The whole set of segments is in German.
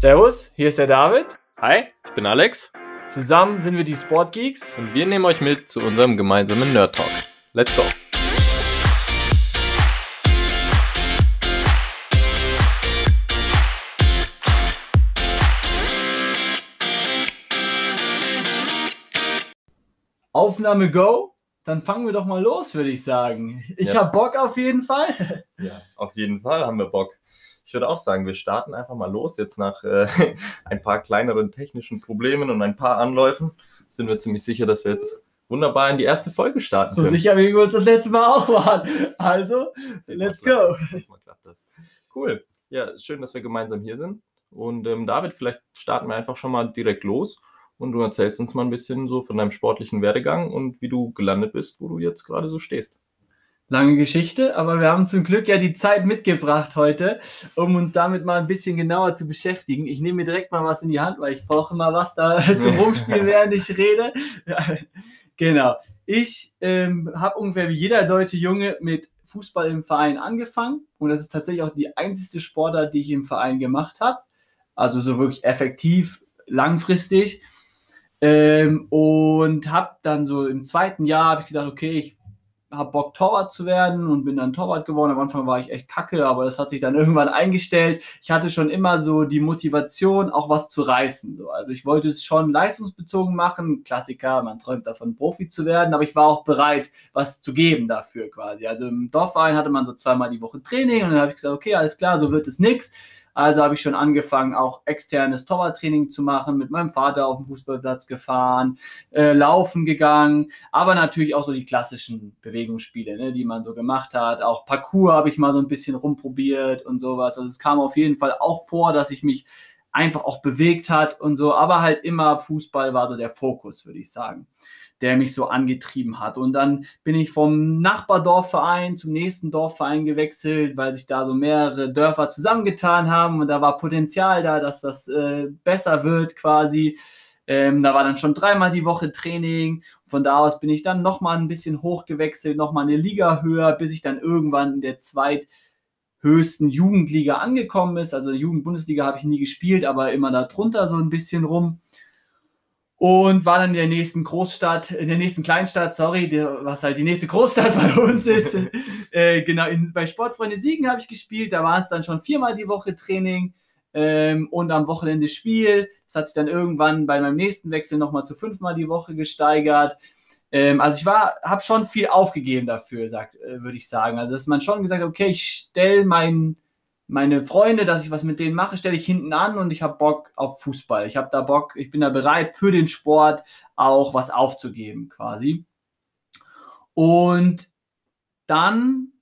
Servus, hier ist der David. Hi, ich bin Alex Zusammen sind wir die Sportgeeks. und wir nehmen euch mit zu unserem gemeinsamen Nerd Talk. Let's go! Aufnahme go. Dann fangen wir doch mal los, würde ich sagen. Ich Ja. hab Bock auf jeden Fall. Ja, auf jeden Fall haben wir Bock. Ich würde auch sagen, wir starten einfach mal los. Jetzt nach äh, ein paar kleineren technischen Problemen und ein paar Anläufen sind wir ziemlich sicher, dass wir jetzt wunderbar in die erste Folge starten So können. sicher, wie wir uns das letzte Mal auch waren. Also, Diesmal let's go. das, Diesmal klappt das. Cool. Ja, schön, dass wir gemeinsam hier sind. Und ähm, David, vielleicht starten wir einfach schon mal direkt los und du erzählst uns mal ein bisschen so von deinem sportlichen Werdegang und wie du gelandet bist, wo du jetzt gerade so stehst. Lange Geschichte, aber wir haben zum Glück ja die Zeit mitgebracht heute, um uns damit mal ein bisschen genauer zu beschäftigen. Ich nehme mir direkt mal was in die Hand, weil ich brauche mal was da zum Rumspielen, während ich rede. Genau. Ich ähm, habe ungefähr wie jeder deutsche Junge mit Fußball im Verein angefangen und das ist tatsächlich auch die einzige Sportart, die ich im Verein gemacht habe. Also so wirklich effektiv, langfristig. Ähm, und habe dann so im zweiten Jahr habe ich gedacht, okay, ich habe Bock Torwart zu werden und bin dann Torwart geworden. Am Anfang war ich echt kacke, aber das hat sich dann irgendwann eingestellt. Ich hatte schon immer so die Motivation, auch was zu reißen. So. Also ich wollte es schon leistungsbezogen machen. Klassiker, man träumt davon, Profi zu werden, aber ich war auch bereit, was zu geben dafür quasi. Also im Dorfverein hatte man so zweimal die Woche Training und dann habe ich gesagt, okay, alles klar, so wird es nix. Also habe ich schon angefangen, auch externes Torwarttraining zu machen, mit meinem Vater auf dem Fußballplatz gefahren, äh, laufen gegangen, aber natürlich auch so die klassischen Bewegungsspiele, ne, die man so gemacht hat. Auch Parcours habe ich mal so ein bisschen rumprobiert und sowas. Also es kam auf jeden Fall auch vor, dass ich mich einfach auch bewegt hat und so, aber halt immer Fußball war so der Fokus, würde ich sagen, der mich so angetrieben hat. Und dann bin ich vom Nachbardorfverein zum nächsten Dorfverein gewechselt, weil sich da so mehrere Dörfer zusammengetan haben und da war Potenzial da, dass das äh, besser wird quasi. Ähm, da war dann schon dreimal die Woche Training. Von da aus bin ich dann nochmal ein bisschen hochgewechselt, nochmal eine Liga höher, bis ich dann irgendwann in der zweithöchsten Jugendliga angekommen ist. Also Jugendbundesliga habe ich nie gespielt, aber immer da drunter so ein bisschen rum. Und war dann in der nächsten Großstadt, in der nächsten Kleinstadt, sorry, der, was halt die nächste Großstadt bei uns ist. äh, genau, in, bei Sportfreunde Siegen habe ich gespielt. Da waren es dann schon viermal die Woche Training ähm, und am Wochenende Spiel. Das hat sich dann irgendwann bei meinem nächsten Wechsel nochmal zu fünfmal die Woche gesteigert. Ähm, also ich war, habe schon viel aufgegeben dafür, sagt, äh, würde ich sagen. Also dass man schon gesagt okay, ich stelle mein, meine Freunde, dass ich was mit denen mache, stelle ich hinten an und ich habe Bock auf Fußball. Ich habe da Bock, ich bin da bereit für den Sport auch was aufzugeben quasi. Und dann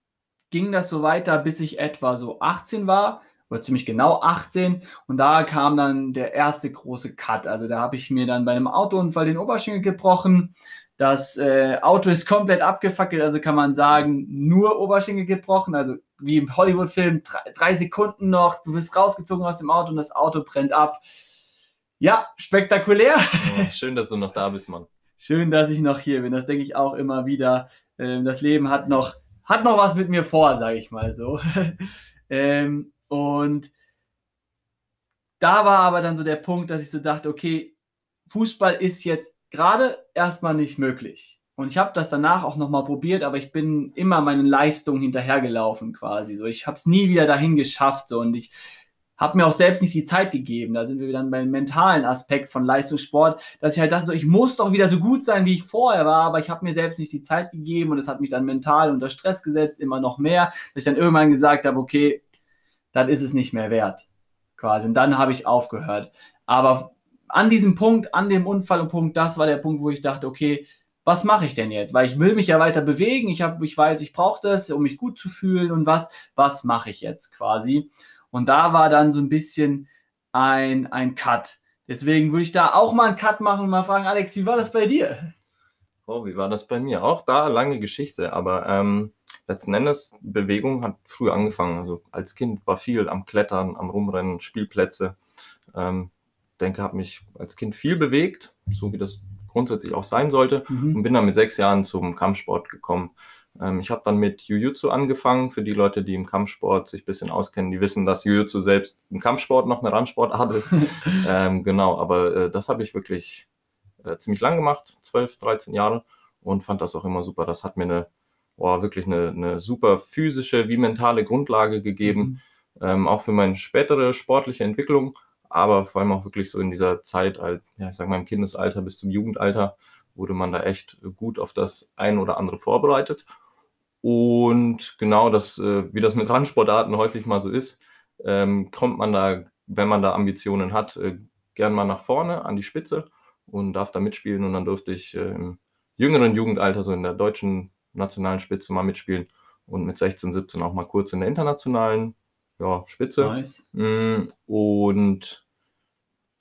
ging das so weiter, bis ich etwa so 18 war oder ziemlich genau 18 und da kam dann der erste große Cut. Also da habe ich mir dann bei einem Autounfall den Oberschenkel gebrochen. Das äh, Auto ist komplett abgefackelt, also kann man sagen, nur Oberschenkel gebrochen, also wie im Hollywood-Film, drei, drei Sekunden noch, du wirst rausgezogen aus dem Auto und das Auto brennt ab. Ja, spektakulär. Ja, schön, dass du noch da bist, Mann. Schön, dass ich noch hier bin. Das denke ich auch immer wieder. Ähm, das Leben hat noch, hat noch was mit mir vor, sage ich mal so. ähm, und da war aber dann so der Punkt, dass ich so dachte, okay, Fußball ist jetzt gerade erstmal nicht möglich. Und ich habe das danach auch nochmal probiert, aber ich bin immer meinen Leistungen hinterhergelaufen quasi. So, ich habe es nie wieder dahin geschafft so, und ich habe mir auch selbst nicht die Zeit gegeben. Da sind wir dann beim mentalen Aspekt von Leistungssport, dass ich halt dachte, so, ich muss doch wieder so gut sein, wie ich vorher war, aber ich habe mir selbst nicht die Zeit gegeben und es hat mich dann mental unter Stress gesetzt, immer noch mehr, dass ich dann irgendwann gesagt habe, okay, dann ist es nicht mehr wert. Quasi. Und dann habe ich aufgehört. Aber an diesem Punkt, an dem Unfallpunkt, das war der Punkt, wo ich dachte, okay, was mache ich denn jetzt? Weil ich will mich ja weiter bewegen. Ich, hab, ich weiß, ich brauche das, um mich gut zu fühlen und was. Was mache ich jetzt quasi? Und da war dann so ein bisschen ein, ein Cut. Deswegen würde ich da auch mal einen Cut machen und mal fragen, Alex, wie war das bei dir? Oh, wie war das bei mir? Auch da lange Geschichte, aber ähm, letzten Endes, Bewegung hat früh angefangen. Also als Kind war viel am Klettern, am Rumrennen, Spielplätze. Ähm, denke, habe mich als Kind viel bewegt, so wie das grundsätzlich auch sein sollte. Mhm. Und bin dann mit sechs Jahren zum Kampfsport gekommen. Ähm, ich habe dann mit Jiu-Jitsu angefangen. Für die Leute, die im Kampfsport sich ein bisschen auskennen, die wissen, dass Jiu-Jitsu selbst im Kampfsport noch eine Randsportart ist. ähm, genau, aber äh, das habe ich wirklich äh, ziemlich lang gemacht, 12, 13 Jahre und fand das auch immer super. Das hat mir eine, boah, wirklich eine, eine super physische wie mentale Grundlage gegeben, mhm. ähm, auch für meine spätere sportliche Entwicklung, aber vor allem auch wirklich so in dieser Zeit, halt, ja, ich sag mal im Kindesalter bis zum Jugendalter, wurde man da echt gut auf das ein oder andere vorbereitet. Und genau das, äh, wie das mit Randsportarten häufig mal so ist, ähm, kommt man da, wenn man da Ambitionen hat, äh, gern mal nach vorne an die Spitze und darf da mitspielen. Und dann durfte ich äh, im jüngeren Jugendalter, so in der deutschen nationalen Spitze mal mitspielen und mit 16, 17 auch mal kurz in der internationalen ja, Spitze. Nice. Mm, und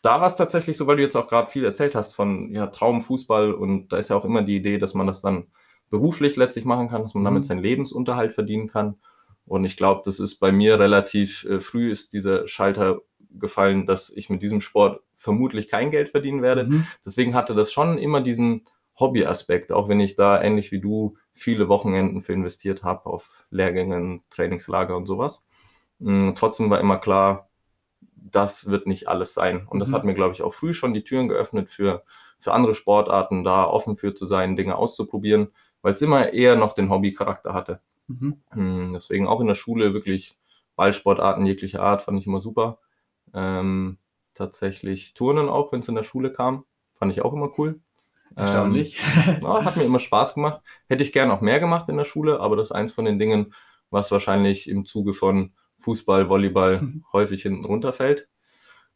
da war es tatsächlich so, weil du jetzt auch gerade viel erzählt hast von ja, Traumfußball und da ist ja auch immer die Idee, dass man das dann beruflich letztlich machen kann, dass man damit mhm. seinen Lebensunterhalt verdienen kann. Und ich glaube, das ist bei mir relativ äh, früh ist dieser Schalter gefallen, dass ich mit diesem Sport vermutlich kein Geld verdienen werde. Mhm. Deswegen hatte das schon immer diesen Hobbyaspekt, auch wenn ich da ähnlich wie du viele Wochenenden für investiert habe auf Lehrgängen, Trainingslager und sowas. Mhm, trotzdem war immer klar, das wird nicht alles sein. Und das mhm. hat mir, glaube ich, auch früh schon die Türen geöffnet für, für andere Sportarten, da offen für zu sein, Dinge auszuprobieren, weil es immer eher noch den Hobbycharakter hatte. Mhm. Hm, deswegen auch in der Schule wirklich Ballsportarten jeglicher Art fand ich immer super. Ähm, tatsächlich Turnen auch, wenn es in der Schule kam, fand ich auch immer cool. Erstaunlich. Ähm, ja, hat mir immer Spaß gemacht. Hätte ich gern auch mehr gemacht in der Schule, aber das ist eins von den Dingen, was wahrscheinlich im Zuge von Fußball, Volleyball mhm. häufig hinten runterfällt.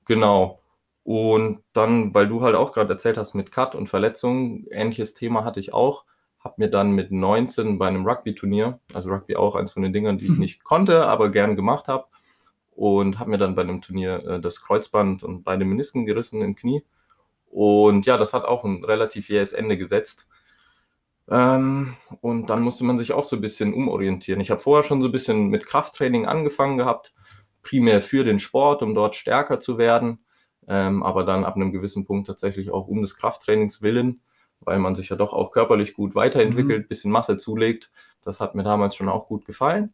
Genau. Und dann, weil du halt auch gerade erzählt hast mit Cut und Verletzungen, ähnliches Thema hatte ich auch. Hab mir dann mit 19 bei einem Rugby-Turnier, also Rugby auch eins von den Dingern, die ich mhm. nicht konnte, aber gern gemacht habe, und habe mir dann bei einem Turnier äh, das Kreuzband und beide Menisken gerissen im Knie. Und ja, das hat auch ein relativ jähes Ende gesetzt. Ähm, und dann musste man sich auch so ein bisschen umorientieren. Ich habe vorher schon so ein bisschen mit Krafttraining angefangen gehabt, primär für den Sport, um dort stärker zu werden, ähm, aber dann ab einem gewissen Punkt tatsächlich auch um des Krafttrainings willen, weil man sich ja doch auch körperlich gut weiterentwickelt, mhm. bisschen Masse zulegt. Das hat mir damals schon auch gut gefallen.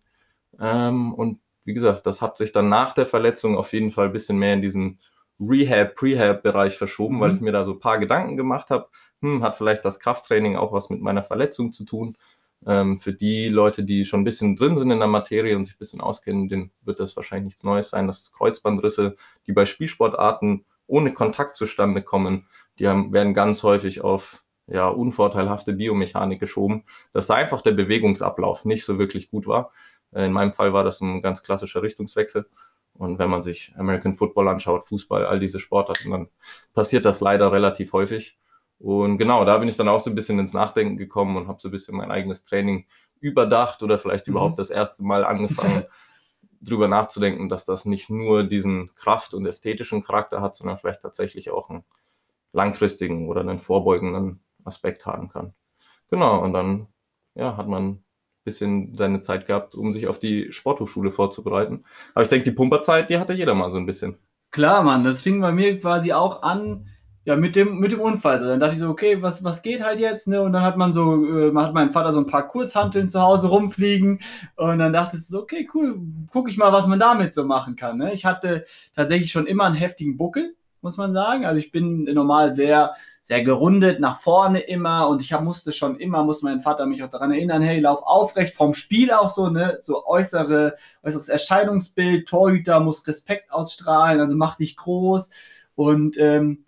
Ähm, und wie gesagt, das hat sich dann nach der Verletzung auf jeden Fall ein bisschen mehr in diesen Rehab, Prehab-Bereich verschoben, mhm. weil ich mir da so ein paar Gedanken gemacht habe. Hm, hat vielleicht das Krafttraining auch was mit meiner Verletzung zu tun? Ähm, für die Leute, die schon ein bisschen drin sind in der Materie und sich ein bisschen auskennen, denen wird das wahrscheinlich nichts Neues sein, dass Kreuzbandrisse, die bei Spielsportarten ohne Kontakt zustande kommen, die haben, werden ganz häufig auf ja, unvorteilhafte Biomechanik geschoben, dass da einfach der Bewegungsablauf nicht so wirklich gut war. In meinem Fall war das ein ganz klassischer Richtungswechsel. Und wenn man sich American Football anschaut, Fußball, all diese Sportarten, dann passiert das leider relativ häufig. Und genau, da bin ich dann auch so ein bisschen ins Nachdenken gekommen und habe so ein bisschen mein eigenes Training überdacht oder vielleicht mhm. überhaupt das erste Mal angefangen, drüber nachzudenken, dass das nicht nur diesen Kraft- und ästhetischen Charakter hat, sondern vielleicht tatsächlich auch einen langfristigen oder einen vorbeugenden Aspekt haben kann. Genau, und dann ja, hat man bisschen seine Zeit gehabt, um sich auf die Sporthochschule vorzubereiten. Aber ich denke, die Pumperzeit, die hatte jeder mal so ein bisschen. Klar, Mann, das fing bei mir quasi auch an, ja, mit dem, mit dem Unfall. Also dann dachte ich so, okay, was, was geht halt jetzt, ne? Und dann hat man so, äh, hat mein Vater so ein paar Kurzhanteln zu Hause rumfliegen und dann dachte ich so, okay, cool, guck ich mal, was man damit so machen kann. Ne? Ich hatte tatsächlich schon immer einen heftigen Buckel, muss man sagen. Also ich bin normal sehr, sehr gerundet nach vorne immer. Und ich hab, musste schon immer, musste mein Vater mich auch daran erinnern, hey, lauf aufrecht vom Spiel auch so, ne, so äußere, äußeres Erscheinungsbild, Torhüter muss Respekt ausstrahlen, also mach dich groß. Und ähm,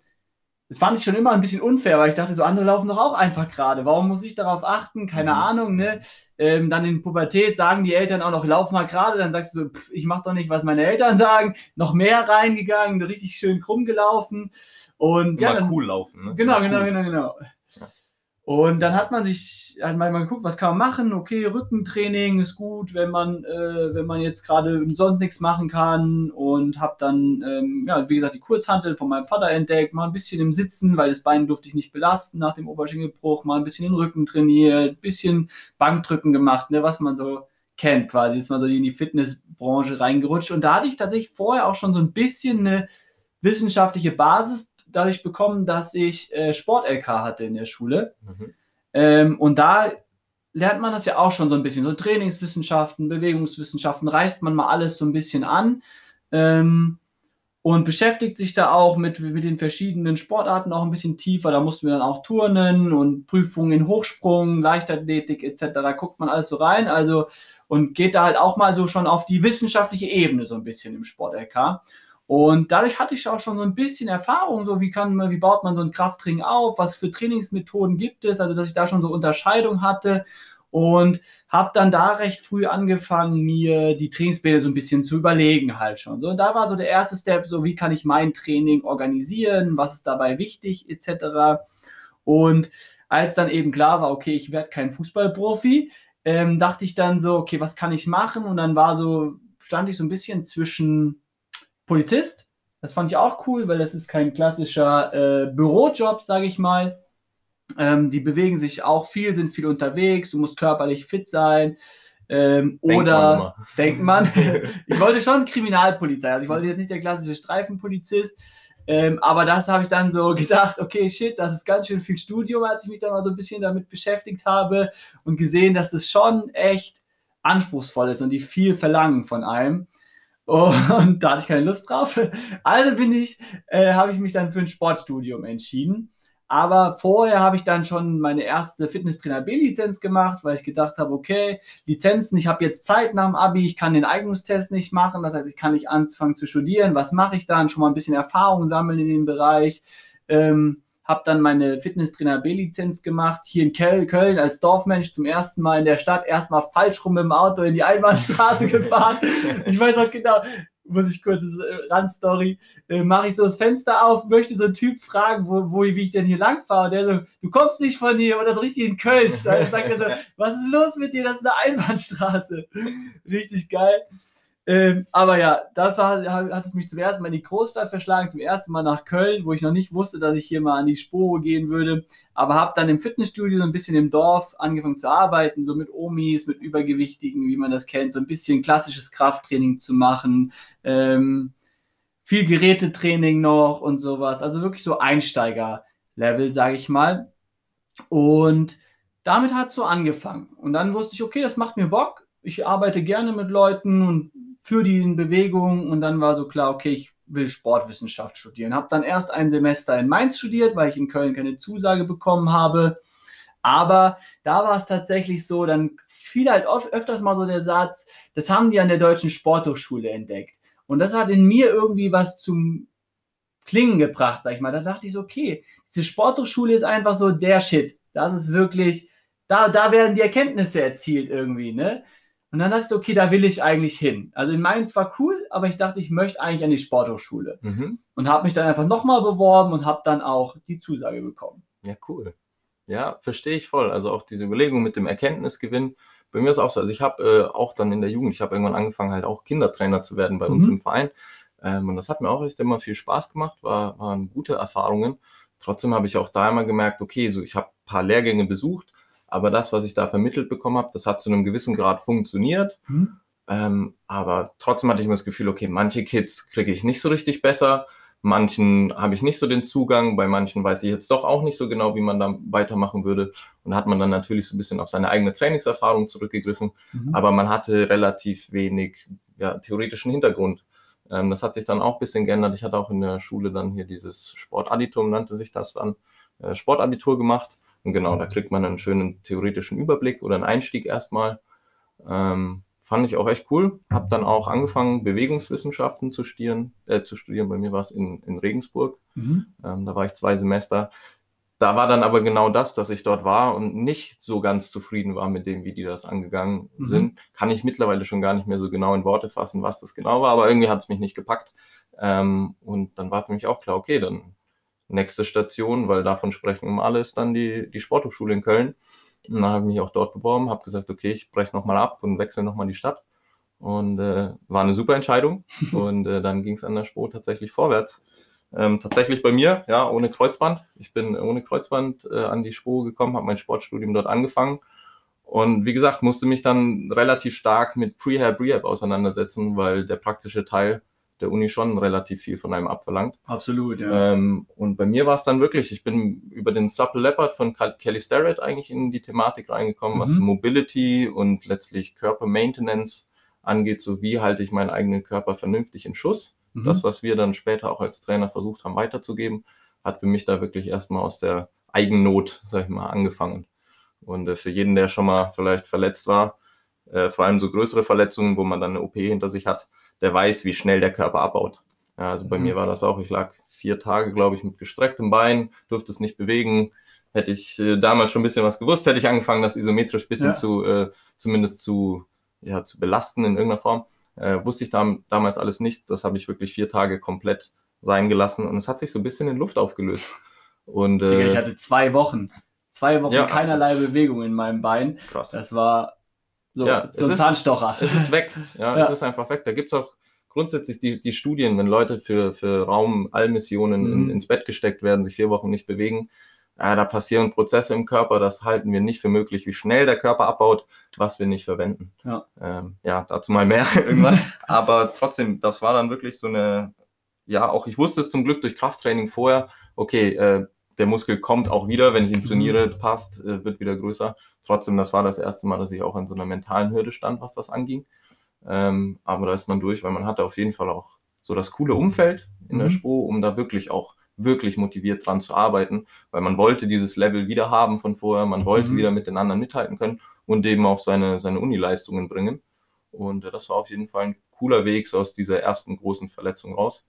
das fand ich schon immer ein bisschen unfair, weil ich dachte, so andere laufen doch auch einfach gerade. Warum muss ich darauf achten? Keine mhm. Ahnung, ne? Ähm, dann in Pubertät sagen die Eltern auch noch, lauf mal gerade. Dann sagst du so, pff, ich mach doch nicht, was meine Eltern sagen. Noch mehr reingegangen, richtig schön krumm gelaufen. Und Immer ja, dann, cool laufen, ne? Genau, genau, genau, genau. Und dann hat man sich, hat man mal geguckt, was kann man machen? Okay, Rückentraining ist gut, wenn man, äh, wenn man jetzt gerade sonst nichts machen kann. Und habe dann, ähm, ja, wie gesagt, die Kurzhantel von meinem Vater entdeckt, mal ein bisschen im Sitzen, weil das Bein durfte ich nicht belasten nach dem Oberschenkelbruch, mal ein bisschen den Rücken trainiert, ein bisschen Bankdrücken gemacht, ne, was man so kennt quasi. Ist man so in die Fitnessbranche reingerutscht. Und da hatte ich tatsächlich vorher auch schon so ein bisschen eine wissenschaftliche Basis dadurch bekommen, dass ich äh, Sport-LK hatte in der Schule. Mhm. Ähm, und da lernt man das ja auch schon so ein bisschen. So Trainingswissenschaften, Bewegungswissenschaften, reißt man mal alles so ein bisschen an. Ähm, und beschäftigt sich da auch mit, mit den verschiedenen Sportarten auch ein bisschen tiefer. Da mussten wir dann auch Turnen und Prüfungen in Hochsprung, Leichtathletik etc. Guckt man alles so rein. Also und geht da halt auch mal so schon auf die wissenschaftliche Ebene so ein bisschen im Sport-LK. Und dadurch hatte ich auch schon so ein bisschen Erfahrung, so wie kann man, wie baut man so ein Krafttraining auf, was für Trainingsmethoden gibt es, also dass ich da schon so Unterscheidung hatte und habe dann da recht früh angefangen, mir die Trainingspläne so ein bisschen zu überlegen halt schon. So, und da war so der erste Step, so wie kann ich mein Training organisieren, was ist dabei wichtig etc. Und als dann eben klar war, okay, ich werde kein Fußballprofi, ähm, dachte ich dann so, okay, was kann ich machen? Und dann war so, stand ich so ein bisschen zwischen Polizist. Das fand ich auch cool, weil das ist kein klassischer äh, Bürojob, sage ich mal. Ähm, die bewegen sich auch viel, sind viel unterwegs, du musst körperlich fit sein. Ähm, denkt oder man denkt man, ich wollte schon Kriminalpolizei, also ich wollte jetzt nicht der klassische Streifenpolizist, ähm, aber das habe ich dann so gedacht, okay, shit, das ist ganz schön viel Studium, als ich mich dann mal so ein bisschen damit beschäftigt habe und gesehen, dass es schon echt anspruchsvoll ist und die viel verlangen von einem. Und da hatte ich keine Lust drauf. Also bin ich, äh, habe ich mich dann für ein Sportstudium entschieden. Aber vorher habe ich dann schon meine erste Fitnesstrainer B-Lizenz gemacht, weil ich gedacht habe, okay, Lizenzen, ich habe jetzt Zeit nach dem Abi, ich kann den Eignungstest nicht machen, das heißt, ich kann nicht anfangen zu studieren. Was mache ich dann? Schon mal ein bisschen Erfahrung sammeln in dem Bereich. Ähm, habe dann meine Fitnesstrainer B-Lizenz gemacht, hier in Köln als Dorfmensch zum ersten Mal in der Stadt, erstmal falsch rum mit dem Auto in die Einbahnstraße gefahren. Ich weiß auch genau, muss ich kurz, äh, Randstory, äh, mache ich so das Fenster auf, möchte so einen Typ fragen, wo, wo wie ich denn hier lang fahre. Und der so, du kommst nicht von hier, oder so richtig in Köln. Da sagt er so, was ist los mit dir? Das ist eine Einbahnstraße. Richtig geil. Ähm, aber ja, hat, hat, es mich zum ersten Mal in die Großstadt verschlagen, zum ersten Mal nach Köln, wo ich noch nicht wusste, dass ich hier mal an die Spur gehen würde. Aber habe dann im Fitnessstudio so ein bisschen im Dorf angefangen zu arbeiten, so mit Omis, mit Übergewichtigen, wie man das kennt, so ein bisschen klassisches Krafttraining zu machen. Ähm, viel Gerätetraining noch und sowas. Also wirklich so Einsteiger-Level, sage ich mal. Und damit hat es so angefangen. Und dann wusste ich, okay, das macht mir Bock. Ich arbeite gerne mit Leuten und für die Bewegung und dann war so klar, okay, ich will Sportwissenschaft studieren. Habe dann erst ein Semester in Mainz studiert, weil ich in Köln keine Zusage bekommen habe. Aber da war es tatsächlich so, dann fiel halt oft, öfters mal so der Satz, das haben die an der Deutschen Sporthochschule entdeckt. Und das hat in mir irgendwie was zum Klingen gebracht, sag ich mal. Da dachte ich so, okay, diese Sporthochschule ist einfach so der Shit. Das ist wirklich, da, da werden die Erkenntnisse erzielt irgendwie, ne? Und dann dachte ich, so, okay, da will ich eigentlich hin. Also in Mainz war cool, aber ich dachte, ich möchte eigentlich an die Sporthochschule. Mhm. Und habe mich dann einfach nochmal beworben und habe dann auch die Zusage bekommen. Ja, cool. Ja, verstehe ich voll. Also auch diese Überlegung mit dem Erkenntnisgewinn. Bei mir ist auch so. Also ich habe äh, auch dann in der Jugend, ich habe irgendwann angefangen, halt auch Kindertrainer zu werden bei mhm. uns im Verein. Ähm, und das hat mir auch echt immer viel Spaß gemacht, war, waren gute Erfahrungen. Trotzdem habe ich auch da immer gemerkt, okay, so ich habe ein paar Lehrgänge besucht, aber das, was ich da vermittelt bekommen habe, das hat zu einem gewissen Grad funktioniert. Mhm. Ähm, aber trotzdem hatte ich immer das Gefühl, okay, manche Kids kriege ich nicht so richtig besser, manchen habe ich nicht so den Zugang, bei manchen weiß ich jetzt doch auch nicht so genau, wie man da weitermachen würde. Und da hat man dann natürlich so ein bisschen auf seine eigene Trainingserfahrung zurückgegriffen, mhm. aber man hatte relativ wenig ja, theoretischen Hintergrund. Ähm, das hat sich dann auch ein bisschen geändert. Ich hatte auch in der Schule dann hier dieses Sportaditum, nannte sich das dann, äh, Sportabitur gemacht und genau, da kriegt man einen schönen theoretischen Überblick oder einen Einstieg erstmal. Ähm, fand ich auch echt cool. Habe dann auch angefangen, Bewegungswissenschaften zu studieren. Äh, zu studieren. Bei mir war es in, in Regensburg. Mhm. Ähm, da war ich zwei Semester. Da war dann aber genau das, dass ich dort war und nicht so ganz zufrieden war mit dem, wie die das angegangen mhm. sind. Kann ich mittlerweile schon gar nicht mehr so genau in Worte fassen, was das genau war, aber irgendwie hat es mich nicht gepackt. Ähm, und dann war für mich auch klar, okay, dann nächste Station, weil davon sprechen um alles, dann die, die Sporthochschule in Köln. Und dann habe ich mich auch dort beworben, habe gesagt, okay, ich breche nochmal ab und wechsle nochmal die Stadt. Und äh, war eine super Entscheidung. und äh, dann ging es an der Sport tatsächlich vorwärts. Ähm, tatsächlich bei mir, ja, ohne Kreuzband. Ich bin ohne Kreuzband äh, an die Spur gekommen, habe mein Sportstudium dort angefangen. Und wie gesagt, musste mich dann relativ stark mit Prehab, Rehab auseinandersetzen, weil der praktische Teil der Uni schon relativ viel von einem abverlangt. Absolut, ja. Ähm, und bei mir war es dann wirklich, ich bin über den Supple Leopard von Kelly Starrett eigentlich in die Thematik reingekommen, Mhm. was Mobility und letztlich Körpermaintenance angeht, so wie halte ich meinen eigenen Körper vernünftig in Schuss. Mhm. Das, was wir dann später auch als Trainer versucht haben weiterzugeben, hat für mich da wirklich erstmal aus der Eigennot, sag ich mal, angefangen. Und äh, für jeden, der schon mal vielleicht verletzt war, äh, vor allem so größere Verletzungen, wo man dann eine OP hinter sich hat, der weiß, wie schnell der Körper abbaut. Ja, also bei Mhm. mir war das auch, ich lag vier Tage, glaube ich, mit gestrecktem Bein, durfte es nicht bewegen. Hätte ich äh, damals schon ein bisschen was gewusst, hätte ich angefangen, das isometrisch ein bisschen Ja. zu, äh, zumindest zu, ja, zu belasten in irgendeiner Form. Äh, wusste ich dam damals alles nicht. Das habe ich wirklich vier Tage komplett sein gelassen und es hat sich so ein bisschen in Luft aufgelöst. Und Digga, ich äh, hatte zwei Wochen. Zwei Wochen Ja. keinerlei Bewegung in meinem Bein. krass. Das war so, Ja, so es ein ist- Zahnstocher. Es ist weg. Ja, Ja. es ist einfach weg. Da gibt's auch grundsätzlich die, die Studien, wenn Leute für, für Raumallmissionen Mhm. in, ins Bett gesteckt werden, sich vier Wochen nicht bewegen, ja, da passieren Prozesse im Körper, das halten wir nicht für möglich, wie schnell der Körper abbaut, was wir nicht verwenden. Ja. Ähm, ja, dazu mal mehr irgendwann. Aber trotzdem, das war dann wirklich so eine, ja, auch ich wusste es zum Glück durch Krafttraining vorher, okay, äh, der Muskel kommt auch wieder, wenn ich ihn Mhm. trainiere, passt, äh, wird wieder größer. Trotzdem, das war das erste Mal, dass ich auch an so einer mentalen Hürde stand, was das anging. Ähm, aber da ist man durch, weil man hatte auf jeden Fall auch so das coole Umfeld in der Mhm. Spo, um da wirklich auch wirklich motiviert dran zu arbeiten, weil man wollte dieses Level wieder haben von vorher, man wollte Mhm. wieder mit den anderen mithalten können und eben auch seine, seine Unileistungen bringen. Und äh, das war auf jeden Fall ein cooler Weg so aus dieser ersten großen Verletzung raus.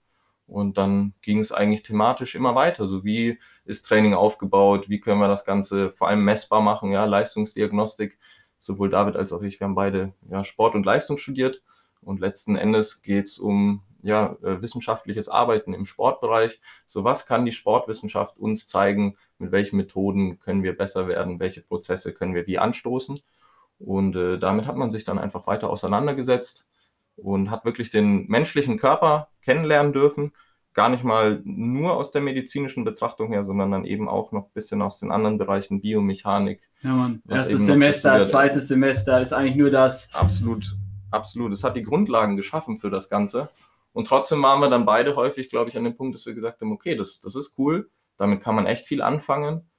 Und dann ging es eigentlich thematisch immer weiter. So wie ist Training aufgebaut? Wie können wir das Ganze vor allem messbar machen? Ja, Leistungsdiagnostik. Sowohl David als auch ich, wir haben beide ja, Sport und Leistung studiert. Und letzten Endes geht es um ja, äh, wissenschaftliches Arbeiten im Sportbereich. So was kann die Sportwissenschaft uns zeigen? Mit welchen Methoden können wir besser werden? Welche Prozesse können wir wie anstoßen? Und äh, damit hat man sich dann einfach weiter auseinandergesetzt und hat wirklich den menschlichen Körper kennenlernen dürfen. Gar nicht mal nur aus der medizinischen Betrachtung her, sondern dann eben auch noch ein bisschen aus den anderen Bereichen Biomechanik. Ja, Mann. Erstes Semester, zweites Semester ist eigentlich nur das. Absolut, absolut. Es hat die Grundlagen geschaffen für das Ganze. Und trotzdem waren wir dann beide häufig, glaube ich, an dem Punkt, dass wir gesagt haben, okay, das, das ist cool, damit kann man echt viel anfangen,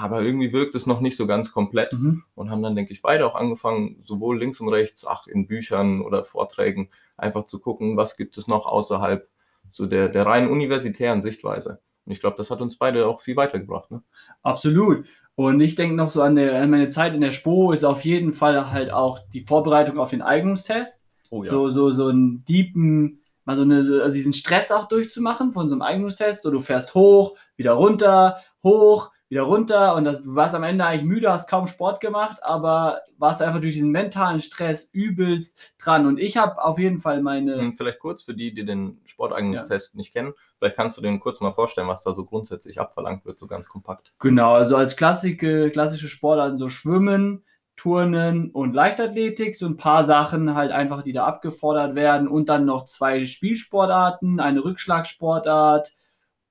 aber irgendwie wirkt es noch nicht so ganz komplett. Mhm. und haben dann, denke ich, beide auch angefangen, sowohl links und rechts, ach, in Büchern oder Vorträgen, einfach zu gucken, was gibt es noch außerhalb so der, der rein universitären Sichtweise. Und ich glaube, das hat uns beide auch viel weitergebracht. Ne? Absolut. Und ich denke noch so an, der, an meine Zeit in der SPO ist auf jeden Fall halt auch die Vorbereitung auf den Eignungstest. Oh So, so, so einen deepen, mal so eine, so- also diesen Stress auch durchzumachen von so einem Eignungstest. So, du fährst hoch, wieder runter, hoch, wieder runter und das, du warst am Ende eigentlich müde, hast kaum Sport gemacht, aber warst einfach durch diesen mentalen Stress übelst dran. Und ich habe auf jeden Fall meine, Hm, Vielleicht kurz für die, die den Sporteignungstest nicht kennen, vielleicht kannst du den kurz mal vorstellen, was da so grundsätzlich abverlangt wird, so ganz kompakt. Genau, also als klassische, klassische Sportarten so Schwimmen, Turnen und Leichtathletik, so ein paar Sachen halt einfach, die da abgefordert werden und dann noch zwei Spielsportarten, eine Rückschlagsportart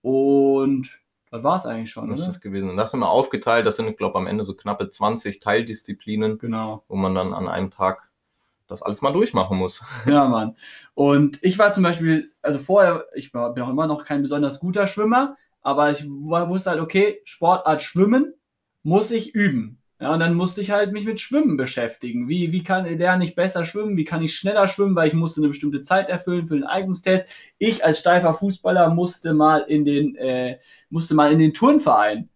und das war es eigentlich schon, Das ist gewesen. Und das sind wir aufgeteilt, das sind, glaube ich, am Ende so knappe 20 Teildisziplinen, Genau. wo man dann an einem Tag das alles mal durchmachen muss. Ja, Mann. Und ich war zum Beispiel, also vorher, ich war, bin auch immer noch kein besonders guter Schwimmer, aber ich war- wusste halt, okay, Sportart Schwimmen muss ich üben. Ja, und dann musste ich halt mich mit Schwimmen beschäftigen. Wie, wie kann der nicht besser schwimmen? Wie kann ich schneller schwimmen? Weil ich musste eine bestimmte Zeit erfüllen für den Eignungstest. Ich als steifer Fußballer musste mal in den, äh, musste mal in den Turnverein.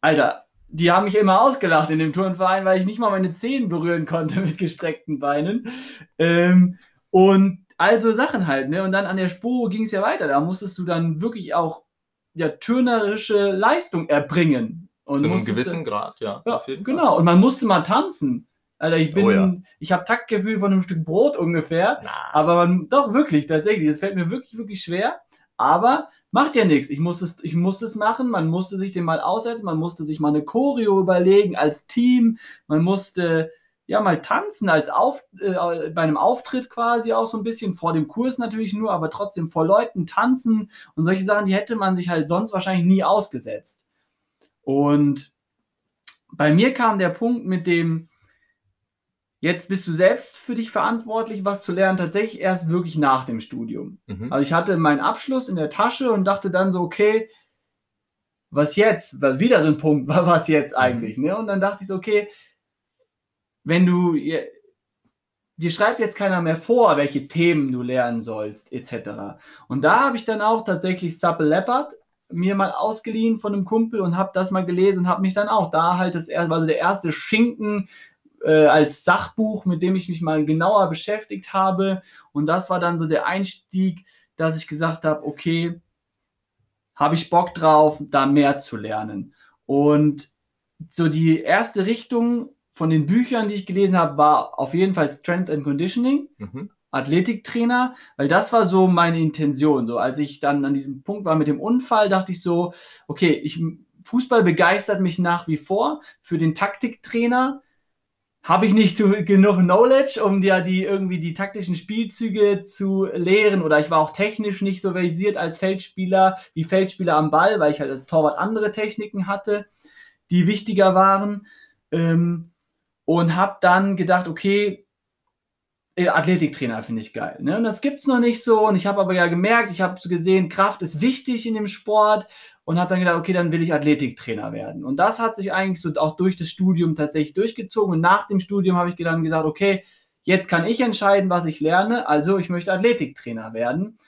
Alter, die haben mich immer ausgelacht in dem Turnverein, weil ich nicht mal meine Zehen berühren konnte mit gestreckten Beinen. Ähm, und also Sachen halt, ne? Und dann an der Spur ging es ja weiter. Da musstest du dann wirklich auch ja, turnerische Leistung erbringen. Und Zu einem gewissen Grad, ja. ja, genau. Und man musste mal tanzen. Alter, ich bin, Oh ja. ich habe Taktgefühl von einem Stück Brot ungefähr. Na, Aber man, doch wirklich, tatsächlich. Das fällt mir wirklich, wirklich schwer. Aber macht ja nichts. Ich musste, es, ich musste es machen. Man musste sich den mal aussetzen. Man musste sich mal eine Choreo überlegen als Team. Man musste ja mal tanzen als auf, äh, bei einem Auftritt quasi auch so ein bisschen vor dem Kurs natürlich nur, aber trotzdem vor Leuten tanzen und solche Sachen, die hätte man sich halt sonst wahrscheinlich nie ausgesetzt. Und bei mir kam der Punkt mit dem, Jetzt bist du selbst für dich verantwortlich, was zu lernen, tatsächlich erst wirklich nach dem Studium. Mhm. Also ich hatte meinen Abschluss in der Tasche und dachte dann so, okay, was jetzt? Wieder so ein Punkt, was jetzt Mhm. eigentlich? Ne? Und dann dachte ich so, okay, wenn du, dir schreibt jetzt keiner mehr vor, welche Themen du lernen sollst, etc. Und da habe ich dann auch tatsächlich Supple Leopard mir mal ausgeliehen von einem Kumpel und habe das mal gelesen und habe mich dann auch da halt das erste, also der erste Schinken äh, als Sachbuch, mit dem ich mich mal genauer beschäftigt habe. Und das war dann so der Einstieg, dass ich gesagt habe, okay, habe ich Bock drauf, da mehr zu lernen. Und so die erste Richtung von den Büchern, die ich gelesen habe, war auf jeden Fall Strength and Conditioning, Mhm. Athletiktrainer, weil das war so meine Intention. So als ich dann an diesem Punkt war mit dem Unfall, dachte ich so, okay, ich, Fußball begeistert mich nach wie vor. Für den Taktiktrainer habe ich nicht genug Knowledge, um dir die irgendwie die taktischen Spielzüge zu lehren. Oder ich war auch technisch nicht so versiert als Feldspieler wie Feldspieler am Ball, weil ich halt als Torwart andere Techniken hatte, die wichtiger waren. Ähm, und habe dann gedacht, okay, Athletiktrainer finde ich geil. Ne? Und das gibt es noch nicht so. Und ich habe aber ja gemerkt, ich habe gesehen, Kraft ist wichtig in dem Sport und habe dann gedacht, okay, dann will ich Athletiktrainer werden. Und das hat sich eigentlich so auch durch das Studium tatsächlich durchgezogen. Und nach dem Studium habe ich dann gesagt, okay, jetzt kann ich entscheiden, was ich lerne. Also ich möchte Athletiktrainer werden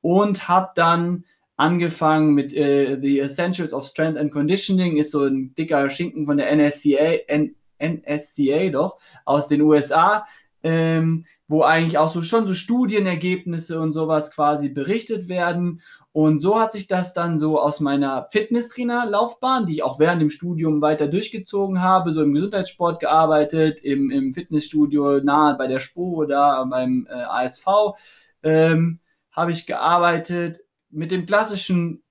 und habe dann angefangen mit äh, The Essentials of Strength and Conditioning, ist so ein dicker Schinken von der NSCA, N NSCA doch, aus den USA, ähm, wo eigentlich auch so schon so Studienergebnisse und sowas quasi berichtet werden. Und so hat sich das dann so aus meiner Fitnesstrainer-Laufbahn, die ich auch während dem Studium weiter durchgezogen habe, so im Gesundheitssport gearbeitet, im, im Fitnessstudio nahe bei der SPO oder beim äh, ASV, ähm, habe ich gearbeitet mit dem klassischen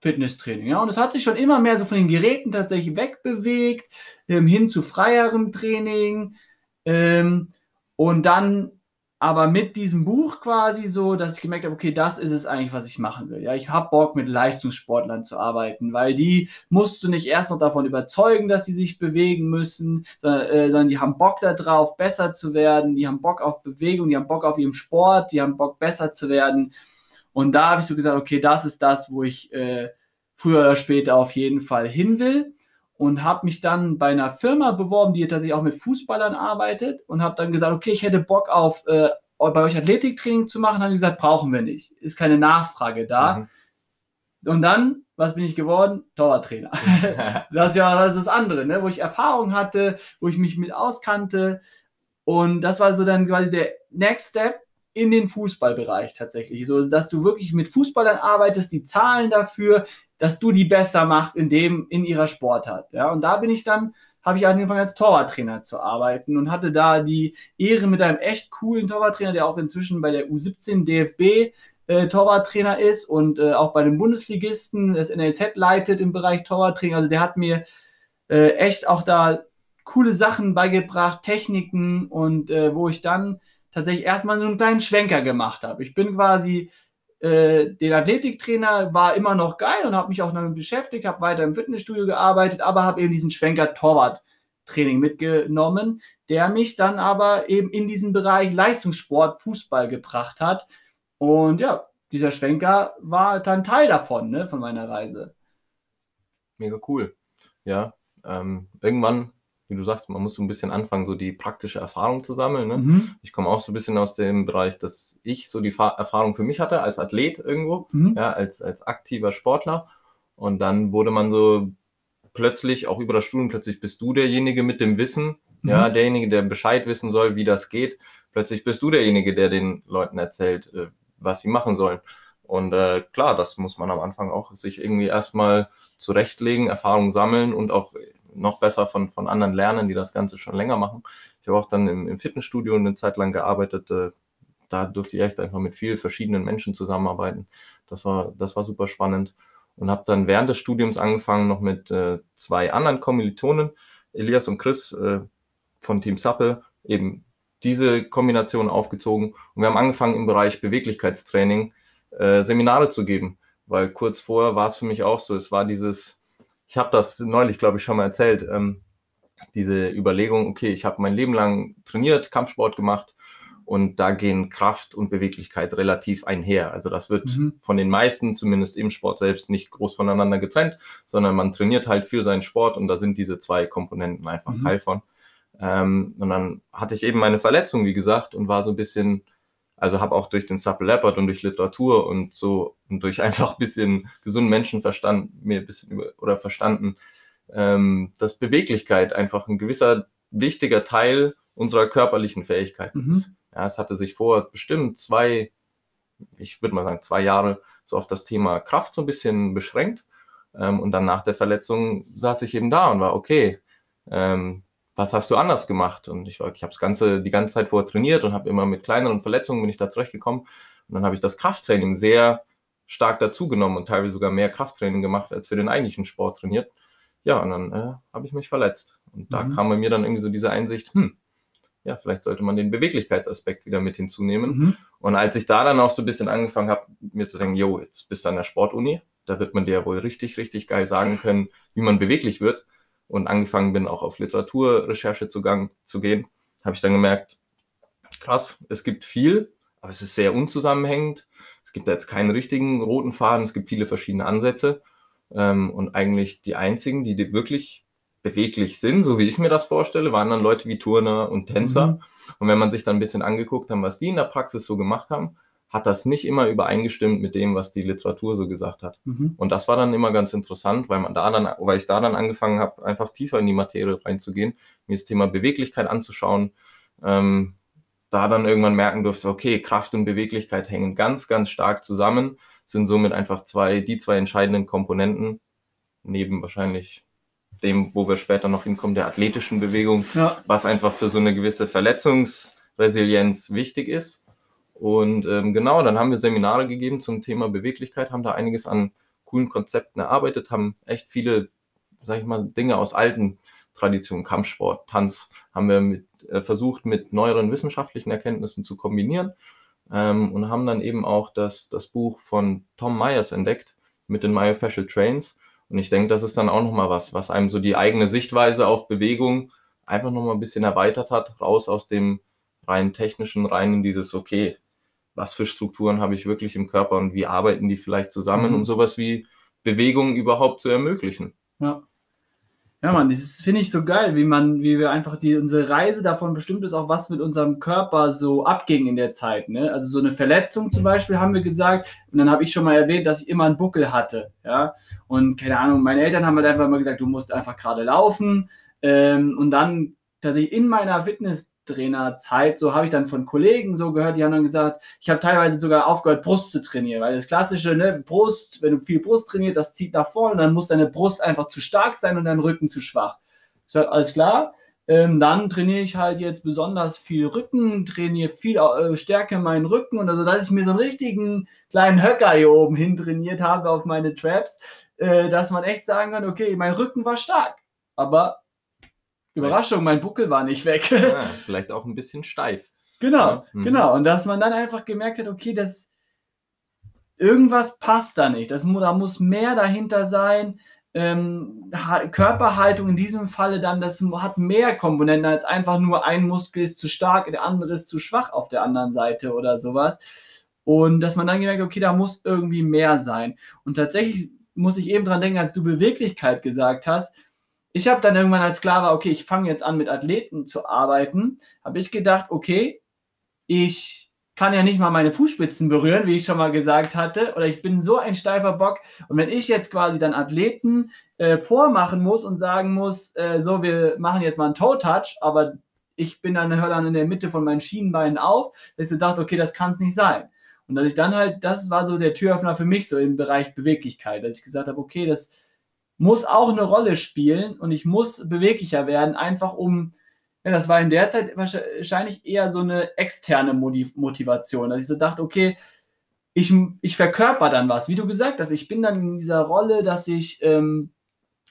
Fitnesstraining. Ja? Und es hat sich schon immer mehr so von den Geräten tatsächlich wegbewegt, ähm, hin zu freierem Training. Ähm, und dann aber mit diesem Buch quasi so, dass ich gemerkt habe, okay, das ist es eigentlich, was ich machen will. Ja, ich habe Bock, mit Leistungssportlern zu arbeiten, weil die musst du nicht erst noch davon überzeugen, dass sie sich bewegen müssen, sondern, äh, sondern die haben Bock darauf, besser zu werden, die haben Bock auf Bewegung, die haben Bock auf ihren Sport, die haben Bock, besser zu werden. Und da habe ich so gesagt, okay, das ist das, wo ich äh, früher oder später auf jeden Fall hin will und habe mich dann bei einer Firma beworben, die tatsächlich auch mit Fußballern arbeitet und habe dann gesagt, okay, ich hätte Bock auf äh, bei euch Athletiktraining zu machen. Haben die gesagt, brauchen wir nicht, ist keine Nachfrage da. Mhm. Und dann, was bin ich geworden? Torwarttrainer. das ist ja das, ist das andere, ne? wo ich Erfahrung hatte, wo ich mich mit auskannte. Und das war so dann quasi der Next Step in den Fußballbereich tatsächlich. So, dass du wirklich mit Fußballern arbeitest, die zahlen dafür, dass du die besser machst in dem, in ihrer Sportart. Ja, und da bin ich dann, habe ich angefangen als Torwarttrainer zu arbeiten und hatte da die Ehre mit einem echt coolen Torwarttrainer, der auch inzwischen bei der U17 DFB äh, Torwarttrainer ist und äh, auch bei den Bundesligisten das NLZ leitet im Bereich Torwarttraining. Also der hat mir äh, echt auch da coole Sachen beigebracht, Techniken und äh, wo ich dann tatsächlich erstmal so einen kleinen Schwenker gemacht habe. Ich bin quasi äh, den Athletiktrainer war immer noch geil und habe mich auch damit beschäftigt, habe weiter im Fitnessstudio gearbeitet, aber habe eben diesen Schwenker Torwarttraining mitgenommen, der mich dann aber eben in diesen Bereich Leistungssport, Fußball gebracht hat. Und ja, dieser Schwenker war dann Teil davon, ne, von meiner Reise. Mega cool. Ja, ähm, irgendwann, wie du sagst, man muss so ein bisschen anfangen, so die praktische Erfahrung zu sammeln. Ne? Mhm. Ich komme auch so ein bisschen aus dem Bereich, dass ich so die Fa Erfahrung für mich hatte als Athlet irgendwo, Mhm. ja, als, als aktiver Sportler. Und dann wurde man so plötzlich, auch über das Studium, plötzlich bist du derjenige mit dem Wissen, Mhm. ja, derjenige, der Bescheid wissen soll, wie das geht. Plötzlich bist du derjenige, der den Leuten erzählt, äh, was sie machen sollen. Und äh, klar, das muss man am Anfang auch sich irgendwie erstmal zurechtlegen, Erfahrung sammeln und auch noch besser von, von anderen lernen, die das Ganze schon länger machen. Ich habe auch dann im, im Fitnessstudio eine Zeit lang gearbeitet. Äh, da durfte ich echt einfach mit vielen verschiedenen Menschen zusammenarbeiten. Das war, das war super spannend. Und habe dann während des Studiums angefangen, noch mit äh, zwei anderen Kommilitonen, Elias und Chris äh, von Team Sappe, eben diese Kombination aufgezogen. Und wir haben angefangen im Bereich Beweglichkeitstraining äh, Seminare zu geben, weil kurz vorher war es für mich auch so, es war dieses, ich habe das neulich, glaube ich, schon mal erzählt, ähm, diese Überlegung, okay, ich habe mein Leben lang trainiert, Kampfsport gemacht und da gehen Kraft und Beweglichkeit relativ einher. Also das wird mhm. von den meisten, zumindest im Sport selbst, nicht groß voneinander getrennt, sondern man trainiert halt für seinen Sport und da sind diese zwei Komponenten einfach mhm. Teil von. Ähm, und dann hatte ich eben meine Verletzung, wie gesagt, und war so ein bisschen, also habe auch durch den Supple Leopard und durch Literatur und so und durch einfach ein bisschen gesunden Menschenverstand mir ein bisschen über oder verstanden, ähm, dass Beweglichkeit einfach ein gewisser wichtiger Teil unserer körperlichen Fähigkeiten mhm. ist. Ja, es hatte sich vor bestimmt zwei, ich würde mal sagen, zwei Jahre so auf das Thema Kraft so ein bisschen beschränkt. Ähm, und dann nach der Verletzung saß ich eben da und war, okay, ähm, was hast du anders gemacht? Und ich, war, ich habe das ganze, die ganze Zeit vorher trainiert und habe immer mit kleineren Verletzungen bin ich da zurechtgekommen. Und dann habe ich das Krafttraining sehr stark dazugenommen und teilweise sogar mehr Krafttraining gemacht, als für den eigentlichen Sport trainiert. Ja, und dann äh, habe ich mich verletzt. Und da mhm. kam bei mir dann irgendwie so diese Einsicht, hm, ja, vielleicht sollte man den Beweglichkeitsaspekt wieder mit hinzunehmen. Mhm. Und als ich da dann auch so ein bisschen angefangen habe, mir zu denken, yo, jetzt bist du an der Sportuni, da wird man dir wohl richtig, richtig geil sagen können, wie man beweglich wird. Und angefangen bin, auch auf Literaturrecherche zu, gang, zu gehen, habe ich dann gemerkt, krass, es gibt viel, aber es ist sehr unzusammenhängend. Es gibt da jetzt keinen richtigen roten Faden, es gibt viele verschiedene Ansätze. Ähm, und eigentlich die einzigen, die wirklich beweglich sind, so wie ich mir das vorstelle, waren dann Leute wie Turner und Tänzer. Mhm. Und wenn man sich dann ein bisschen angeguckt hat, was die in der Praxis so gemacht haben, hat das nicht immer übereingestimmt mit dem, was die Literatur so gesagt hat. Mhm. Und das war dann immer ganz interessant, weil man da dann, weil ich da dann angefangen habe, einfach tiefer in die Materie reinzugehen, mir das Thema Beweglichkeit anzuschauen, ähm, da dann irgendwann merken durfte, okay, Kraft und Beweglichkeit hängen ganz, ganz stark zusammen, sind somit einfach zwei, die zwei entscheidenden Komponenten, neben wahrscheinlich dem, wo wir später noch hinkommen, der athletischen Bewegung, ja. was einfach für so eine gewisse Verletzungsresilienz wichtig ist. Und ähm, genau, dann haben wir Seminare gegeben zum Thema Beweglichkeit, haben da einiges an coolen Konzepten erarbeitet, haben echt viele, sag ich mal, Dinge aus alten Traditionen, Kampfsport, Tanz, haben wir mit, äh, versucht, mit neueren wissenschaftlichen Erkenntnissen zu kombinieren ähm, und haben dann eben auch das, das Buch von Tom Myers entdeckt mit den Myofascial Trains. Und ich denke, das ist dann auch nochmal was, was einem so die eigene Sichtweise auf Bewegung einfach nochmal ein bisschen erweitert hat, raus aus dem rein technischen, rein in dieses, okay, was für Strukturen habe ich wirklich im Körper und wie arbeiten die vielleicht zusammen, mhm. um sowas wie Bewegung überhaupt zu ermöglichen. Ja. Ja, man, das finde ich so geil, wie man, wie wir einfach die, unsere Reise davon bestimmt ist, auch was mit unserem Körper so abging in der Zeit. Ne? Also so eine Verletzung zum Beispiel haben wir gesagt, und dann habe ich schon mal erwähnt, dass ich immer einen Buckel hatte. Ja, und keine Ahnung, meine Eltern haben halt einfach immer gesagt, du musst einfach gerade laufen. Ähm, und dann tatsächlich in meiner Fitness Trainerzeit, so habe ich dann von Kollegen so gehört, die haben dann gesagt, ich habe teilweise sogar aufgehört, Brust zu trainieren, weil das klassische, ne, Brust, wenn du viel Brust trainierst, das zieht nach vorne, dann muss deine Brust einfach zu stark sein und dein Rücken zu schwach. Ich sage, alles klar, ähm, dann trainiere ich halt jetzt besonders viel Rücken, trainiere viel äh, Stärke meinen Rücken und also, dass ich mir so einen richtigen kleinen Höcker hier oben hin trainiert habe auf meine Traps, äh, dass man echt sagen kann, okay, mein Rücken war stark, aber Überraschung, mein Buckel war nicht weg. Ja, vielleicht auch ein bisschen steif. Genau, ja. mhm. genau. Und dass man dann einfach gemerkt hat, okay, das irgendwas passt da nicht. Das, da muss mehr dahinter sein. Ähm, Körperhaltung in diesem Falle dann, das hat mehr Komponenten als einfach nur ein Muskel ist zu stark, der andere ist zu schwach auf der anderen Seite oder sowas. Und dass man dann gemerkt hat, okay, da muss irgendwie mehr sein. Und tatsächlich muss ich eben dran denken, als du Beweglichkeit gesagt hast, ich habe dann irgendwann als klar war, okay, ich fange jetzt an mit Athleten zu arbeiten, habe ich gedacht, okay, ich kann ja nicht mal meine Fußspitzen berühren, wie ich schon mal gesagt hatte, oder ich bin so ein steifer Bock. Und wenn ich jetzt quasi dann Athleten äh, vormachen muss und sagen muss, äh, so, wir machen jetzt mal einen Toe-Touch, aber ich bin dann, höre dann in der Mitte von meinen Schienenbeinen auf, dass ich dachte, okay, das kann es nicht sein. Und dass ich dann halt, das war so der Türöffner für mich so im Bereich Beweglichkeit, dass ich gesagt habe, okay, das muss auch eine Rolle spielen und ich muss beweglicher werden, einfach um, ja, das war in der Zeit wahrscheinlich eher so eine externe Motivation, dass ich so dachte, okay, ich, ich verkörper dann was, wie du gesagt hast, ich bin dann in dieser Rolle, dass ich ähm,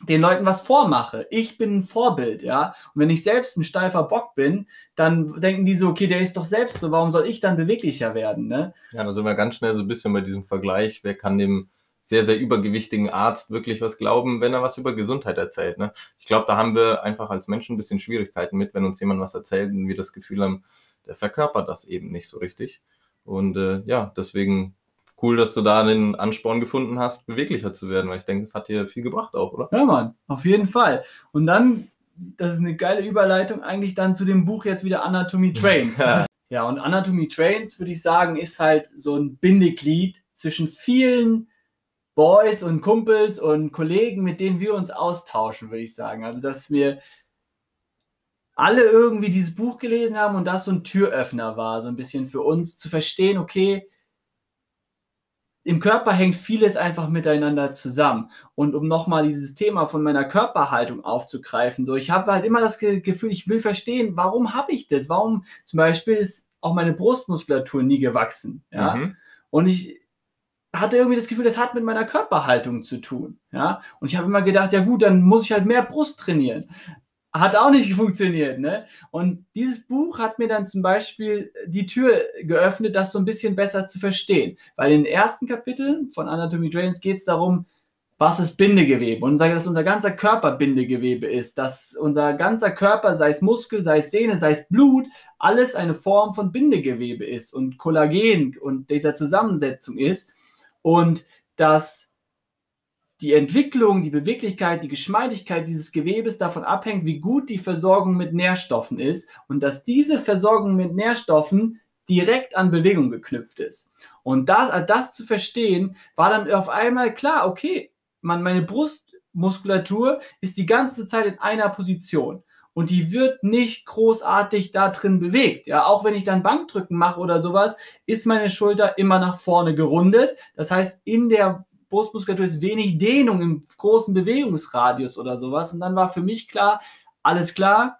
den Leuten was vormache. Ich bin ein Vorbild, ja. Und wenn ich selbst ein steifer Bock bin, dann denken die so, okay, der ist doch selbst so, warum soll ich dann beweglicher werden, ne? Ja, da sind wir ganz schnell so ein bisschen bei diesem Vergleich, wer kann dem sehr, sehr übergewichtigen Arzt wirklich was glauben, wenn er was über Gesundheit erzählt. Ne? Ich glaube, da haben wir einfach als Menschen ein bisschen Schwierigkeiten mit, wenn uns jemand was erzählt und wir das Gefühl haben, der verkörpert das eben nicht so richtig. Und äh, ja, deswegen cool, dass du da den Ansporn gefunden hast, beweglicher zu werden, weil ich denke, es hat dir viel gebracht auch, oder? Ja, Mann, auf jeden Fall. Und dann, das ist eine geile Überleitung, eigentlich dann zu dem Buch jetzt wieder Anatomy Trains. Ja, ja und Anatomy Trains, würde ich sagen, ist halt so ein Bindeglied zwischen vielen Boys und Kumpels und Kollegen, mit denen wir uns austauschen, würde ich sagen. Also, dass wir alle irgendwie dieses Buch gelesen haben und das so ein Türöffner war, so ein bisschen für uns zu verstehen, okay, im Körper hängt vieles einfach miteinander zusammen. Und um nochmal dieses Thema von meiner Körperhaltung aufzugreifen, so ich habe halt immer das Gefühl, ich will verstehen, warum habe ich das? Warum zum Beispiel ist auch meine Brustmuskulatur nie gewachsen? Ja? Mhm. Und ich hatte irgendwie das Gefühl, das hat mit meiner Körperhaltung zu tun. Ja? Und ich habe immer gedacht, ja gut, dann muss ich halt mehr Brust trainieren. Hat auch nicht funktioniert. Ne? Und dieses Buch hat mir dann zum Beispiel die Tür geöffnet, das so ein bisschen besser zu verstehen. Weil in den ersten Kapiteln von Anatomy Drains geht es darum, was ist Bindegewebe? Und sage, dass unser ganzer Körper Bindegewebe ist, dass unser ganzer Körper, sei es Muskel, sei es Sehne, sei es Blut, alles eine Form von Bindegewebe ist und Kollagen und dieser Zusammensetzung ist und dass die Entwicklung, die Beweglichkeit, die Geschmeidigkeit dieses Gewebes davon abhängt, wie gut die Versorgung mit Nährstoffen ist und dass diese Versorgung mit Nährstoffen direkt an Bewegung geknüpft ist. Und das, das zu verstehen, war dann auf einmal klar, okay, man, meine Brustmuskulatur ist die ganze Zeit in einer Position und die wird nicht großartig da drin bewegt. Ja, auch wenn ich dann Bankdrücken mache oder sowas, ist meine Schulter immer nach vorne gerundet. Das heißt, in der Brustmuskulatur ist wenig Dehnung im großen Bewegungsradius oder sowas. Und dann war für mich klar, alles klar,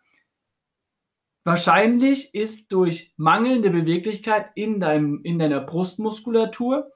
wahrscheinlich ist durch mangelnde Beweglichkeit in, deinem, in deiner Brustmuskulatur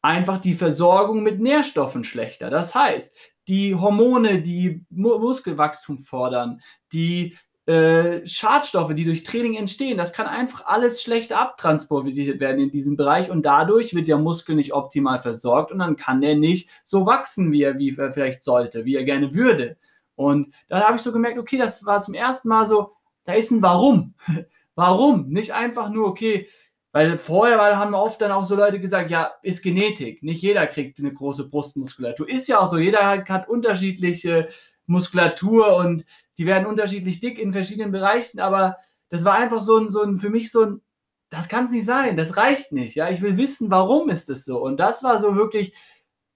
einfach die Versorgung mit Nährstoffen schlechter. Das heißt, die Hormone, die Muskelwachstum fordern, die äh, Schadstoffe, die durch Training entstehen, das kann einfach alles schlecht abtransportiert werden in diesem Bereich und dadurch wird der Muskel nicht optimal versorgt und dann kann der nicht so wachsen, wie er, wie er vielleicht sollte, wie er gerne würde. Und da habe ich so gemerkt, okay, das war zum ersten Mal so, da ist ein Warum. Warum? Nicht einfach nur, okay, weil vorher weil haben oft dann auch so Leute gesagt, ja, ist Genetik. Nicht jeder kriegt eine große Brustmuskulatur. Ist ja auch so. Jeder hat unterschiedliche Muskulatur und die werden unterschiedlich dick in verschiedenen Bereichen. Aber das war einfach so ein, so ein für mich so ein, das kann es nicht sein. Das reicht nicht. Ja, ich will wissen, warum ist es so. Und das war so wirklich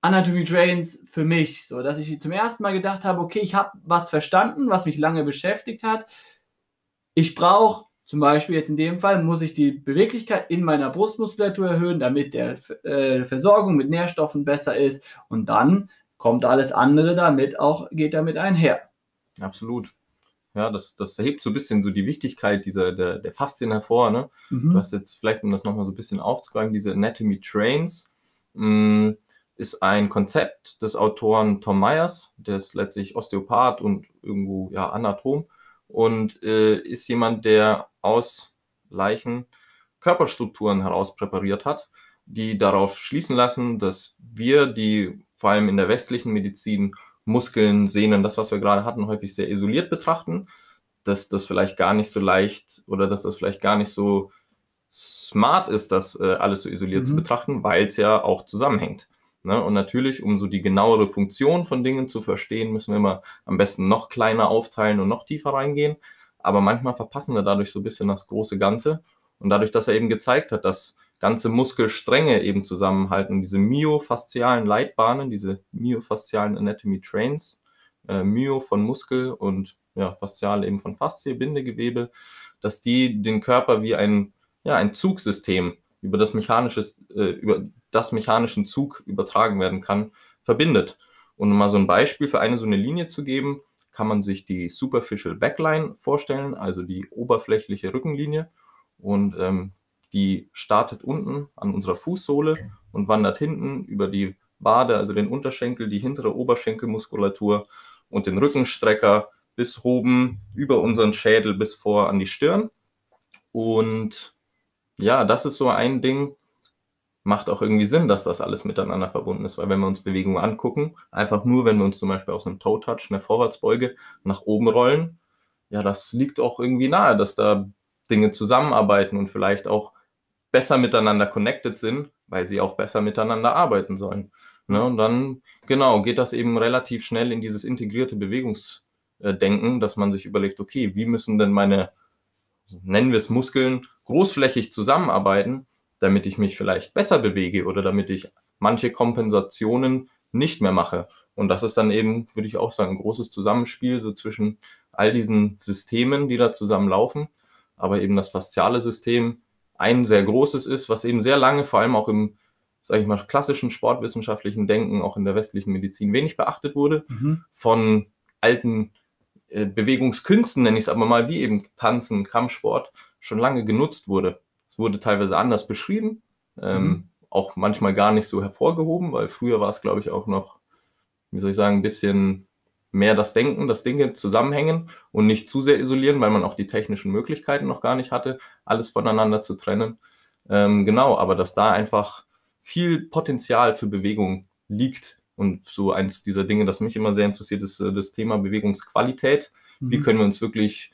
Anatomy Trains für mich, so dass ich zum ersten Mal gedacht habe, okay, ich habe was verstanden, was mich lange beschäftigt hat. Ich brauche zum Beispiel jetzt in dem Fall muss ich die Beweglichkeit in meiner Brustmuskulatur erhöhen, damit der äh, Versorgung mit Nährstoffen besser ist. Und dann kommt alles andere damit auch, geht damit einher. Absolut. Ja, das, das erhebt so ein bisschen so die Wichtigkeit dieser, der, der Faszien hervor. Ne? Mhm. Du hast jetzt vielleicht, um das nochmal so ein bisschen aufzugreifen, diese Anatomy Trains mh, mm, ist ein Konzept des Autoren Tom Myers, der ist letztlich Osteopath und irgendwo ja Anatom und äh, ist jemand, der aus Leichen Körperstrukturen heraus präpariert hat, die darauf schließen lassen, dass wir, die vor allem in der westlichen Medizin Muskeln, Sehnen, das, was wir gerade hatten, häufig sehr isoliert betrachten, dass das vielleicht gar nicht so leicht oder dass das vielleicht gar nicht so smart ist, das äh, alles so isoliert mhm. zu betrachten, weil es ja auch zusammenhängt. Ne? Und natürlich, um so die genauere Funktion von Dingen zu verstehen, müssen wir immer am besten noch kleiner aufteilen und noch tiefer reingehen. Aber manchmal verpassen wir dadurch so ein bisschen das große Ganze. Und dadurch, dass er eben gezeigt hat, dass ganze Muskelstränge eben zusammenhalten, diese myofaszialen Leitbahnen, diese myofaszialen Anatomy Trains, äh, Myo von Muskel und ja, faszial eben von Faszie, Bindegewebe, dass die den Körper wie ein, ja, ein Zugsystem über das mechanische, äh, über das mechanischen Zug übertragen werden kann, verbindet. Und um mal so ein Beispiel für eine so eine Linie zu geben, kann man sich die Superficial Backline vorstellen, also die oberflächliche Rückenlinie. Und ähm, die startet unten an unserer Fußsohle und wandert hinten über die Wade, also den Unterschenkel, die hintere Oberschenkelmuskulatur und den Rückenstrecker bis oben über unseren Schädel bis vor an die Stirn. Und ja, das ist so ein Ding, macht auch irgendwie Sinn, dass das alles miteinander verbunden ist, weil wenn wir uns Bewegungen angucken, einfach nur, wenn wir uns zum Beispiel aus einem Toe-Touch, einer Vorwärtsbeuge nach oben rollen, ja, das liegt auch irgendwie nahe, dass da Dinge zusammenarbeiten und vielleicht auch besser miteinander connected sind, weil sie auch besser miteinander arbeiten sollen. Ne? Und dann, genau, geht das eben relativ schnell in dieses integrierte Bewegungsdenken, dass man sich überlegt, okay, wie müssen denn meine, nennen wir es Muskeln, großflächig zusammenarbeiten, damit ich mich vielleicht besser bewege oder damit ich manche Kompensationen nicht mehr mache. Und das ist dann eben, würde ich auch sagen, ein großes Zusammenspiel so zwischen all diesen Systemen, die da zusammenlaufen, aber eben das fasziale System ein sehr großes ist, was eben sehr lange, vor allem auch im, sage ich mal, klassischen sportwissenschaftlichen Denken, auch in der westlichen Medizin wenig beachtet wurde, mhm. von alten äh, Bewegungskünsten, nenne ich es aber mal, wie eben Tanzen, Kampfsport, schon lange genutzt wurde wurde teilweise anders beschrieben, ähm, mhm. auch manchmal gar nicht so hervorgehoben, weil früher war es, glaube ich, auch noch, wie soll ich sagen, ein bisschen mehr das Denken, dass Dinge zusammenhängen und nicht zu sehr isolieren, weil man auch die technischen Möglichkeiten noch gar nicht hatte, alles voneinander zu trennen. Ähm, genau, aber dass da einfach viel Potenzial für Bewegung liegt. Und so eins dieser Dinge, das mich immer sehr interessiert, ist äh, das Thema Bewegungsqualität. Mhm. Wie können wir uns wirklich,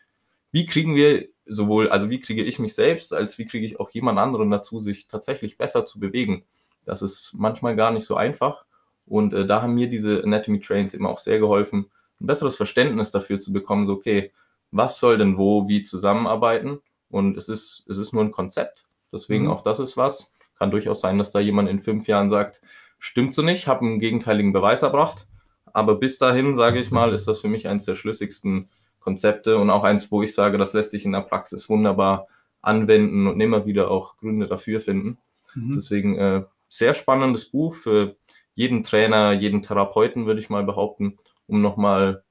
wie kriegen wir sowohl, also wie kriege ich mich selbst, als wie kriege ich auch jemand anderen dazu, sich tatsächlich besser zu bewegen. Das ist manchmal gar nicht so einfach. Und äh, da haben mir diese Anatomy Trains eben auch sehr geholfen, ein besseres Verständnis dafür zu bekommen, so okay, was soll denn wo, wie zusammenarbeiten? Und es ist, es ist nur ein Konzept. Deswegen mhm. auch das ist was. Kann durchaus sein, dass da jemand in fünf Jahren sagt, stimmt so nicht, habe einen gegenteiligen Beweis erbracht. Aber bis dahin, sage ich mal, ist das für mich eines der schlüssigsten Konzepte und auch eins, wo ich sage, das lässt sich in der Praxis wunderbar anwenden und immer wieder auch Gründe dafür finden. Mhm. Deswegen äh, sehr spannendes Buch für jeden Trainer, jeden Therapeuten, würde ich mal behaupten, um nochmal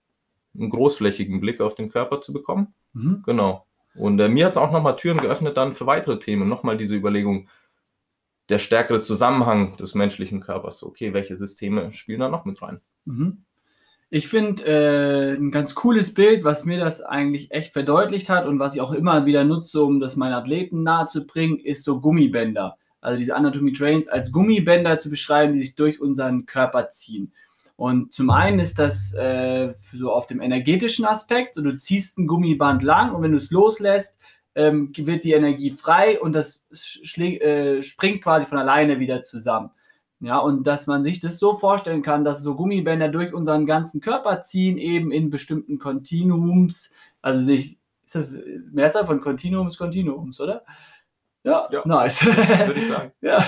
einen großflächigen Blick auf den Körper zu bekommen. Mhm. Genau. Und äh, mir hat es auch nochmal Türen geöffnet dann für weitere Themen. Nochmal diese Überlegung, der stärkere Zusammenhang des menschlichen Körpers. Okay, welche Systeme spielen da noch mit rein? Mhm. Ich finde äh, ein ganz cooles Bild, was mir das eigentlich echt verdeutlicht hat und was ich auch immer wieder nutze, um das meinen Athleten nahezubringen, ist so Gummibänder. Also diese Anatomy Trains als Gummibänder zu beschreiben, die sich durch unseren Körper ziehen. Und zum einen ist das äh, so auf dem energetischen Aspekt, so du ziehst ein Gummiband lang und wenn du es loslässt, ähm, wird die Energie frei und das äh, springt quasi von alleine wieder zusammen. Ja, und dass man sich das so vorstellen kann, dass so Gummibänder durch unseren ganzen Körper ziehen, eben in bestimmten Kontinuums. Also sich, ist das Mehrzahl von Kontinuums, Kontinuums, oder? Ja, ja nice. Würde ich sagen. ja.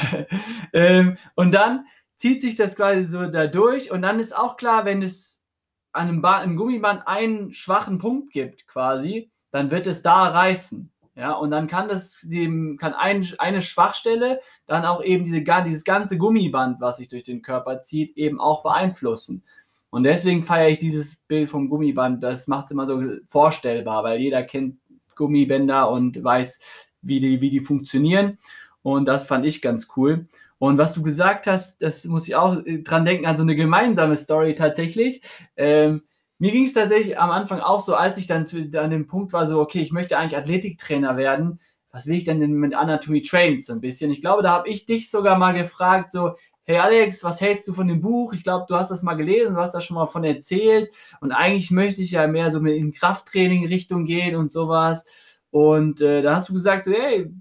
Ähm, und dann zieht sich das quasi so da durch und dann ist auch klar, wenn es an einem, ba einem Gummiband einen schwachen Punkt gibt, quasi, dann wird es da reißen. Ja, und dann kann das dem, kann ein, eine Schwachstelle dann auch eben diese, dieses ganze Gummiband, was sich durch den Körper zieht, eben auch beeinflussen. Und deswegen feiere ich dieses Bild vom Gummiband. Das macht es immer so vorstellbar, weil jeder kennt Gummibänder und weiß, wie die, wie die funktionieren. Und das fand ich ganz cool. Und was du gesagt hast, das muss ich auch dran denken, an so eine gemeinsame Story tatsächlich. Ähm, mir ging es tatsächlich am Anfang auch so, als ich dann an dem Punkt war, so, okay, ich möchte eigentlich Athletiktrainer werden. Was will ich denn mit Anatomy Trains so ein bisschen? Ich glaube, da habe ich dich sogar mal gefragt, so, hey Alex, was hältst du von dem Buch? Ich glaube, du hast das mal gelesen, du hast da schon mal von erzählt. Und eigentlich möchte ich ja mehr so in Krafttraining-Richtung gehen und sowas. Und äh, da hast du gesagt, so, hey,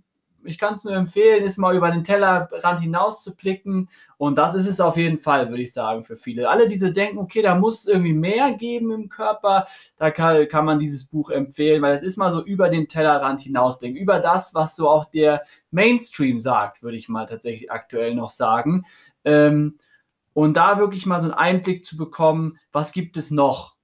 ich kann es nur empfehlen, ist mal über den Tellerrand hinaus zu blicken. Und das ist es auf jeden Fall, würde ich sagen, für viele. Alle, die so denken, okay, da muss irgendwie mehr geben im Körper, da kann, kann man dieses Buch empfehlen, weil es ist mal so über den Tellerrand hinausblicken, über das, was so auch der Mainstream sagt, würde ich mal tatsächlich aktuell noch sagen. Ähm, und da wirklich mal so einen Einblick zu bekommen, was gibt es noch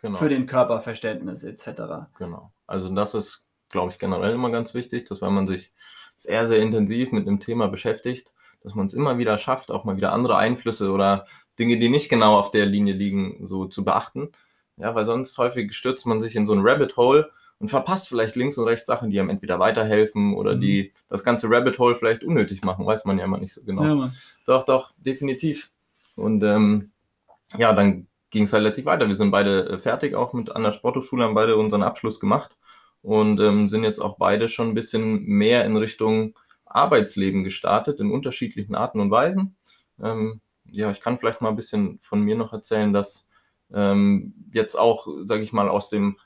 genau. für den Körperverständnis etc. Genau. Also das ist glaube ich, generell immer ganz wichtig, dass wenn man sich sehr, sehr intensiv mit einem Thema beschäftigt, dass man es immer wieder schafft, auch mal wieder andere Einflüsse oder Dinge, die nicht genau auf der Linie liegen, so zu beachten. Ja, weil sonst häufig stürzt man sich in so ein Rabbit Hole und verpasst vielleicht links und rechts Sachen, die einem entweder weiterhelfen oder mhm. die das ganze Rabbit Hole vielleicht unnötig machen, weiß man ja immer nicht so genau. Ja, doch, doch, definitiv. Und ähm, ja, dann ging es halt letztlich weiter. Wir sind beide äh, fertig, auch mit an der Sporthochschule, haben beide unseren Abschluss gemacht und ähm, sind jetzt auch beide schon ein bisschen mehr in Richtung Arbeitsleben gestartet in unterschiedlichen Arten und Weisen. Ähm, ja, ich kann vielleicht mal ein bisschen von mir noch erzählen, dass ähm, jetzt auch, sage ich mal, aus dem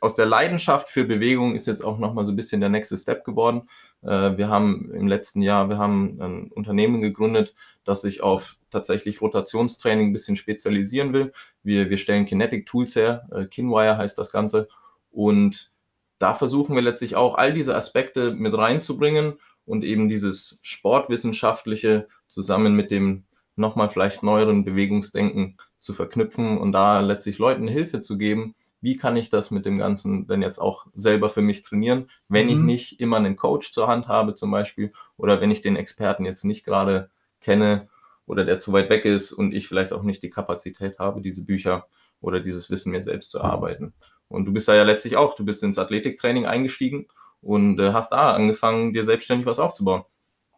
aus der Leidenschaft für Bewegung ist jetzt auch nochmal so ein bisschen der nächste Step geworden. Äh, wir haben im letzten Jahr, wir haben ein Unternehmen gegründet, das sich auf tatsächlich Rotationstraining ein bisschen spezialisieren will. Wir, wir stellen Kinetic Tools her, äh, Kinwire heißt das Ganze. Und da versuchen wir letztlich auch all diese Aspekte mit reinzubringen und eben dieses Sportwissenschaftliche zusammen mit dem nochmal vielleicht neueren Bewegungsdenken zu verknüpfen und da letztlich Leuten Hilfe zu geben, wie kann ich das mit dem Ganzen denn jetzt auch selber für mich trainieren, wenn mhm. ich nicht immer einen Coach zur Hand habe zum Beispiel oder wenn ich den Experten jetzt nicht gerade kenne oder der zu weit weg ist und ich vielleicht auch nicht die Kapazität habe, diese Bücher oder dieses Wissen mir selbst zu erarbeiten. Und du bist da ja letztlich auch, du bist ins Athletiktraining eingestiegen und äh, hast da angefangen, dir selbstständig was aufzubauen.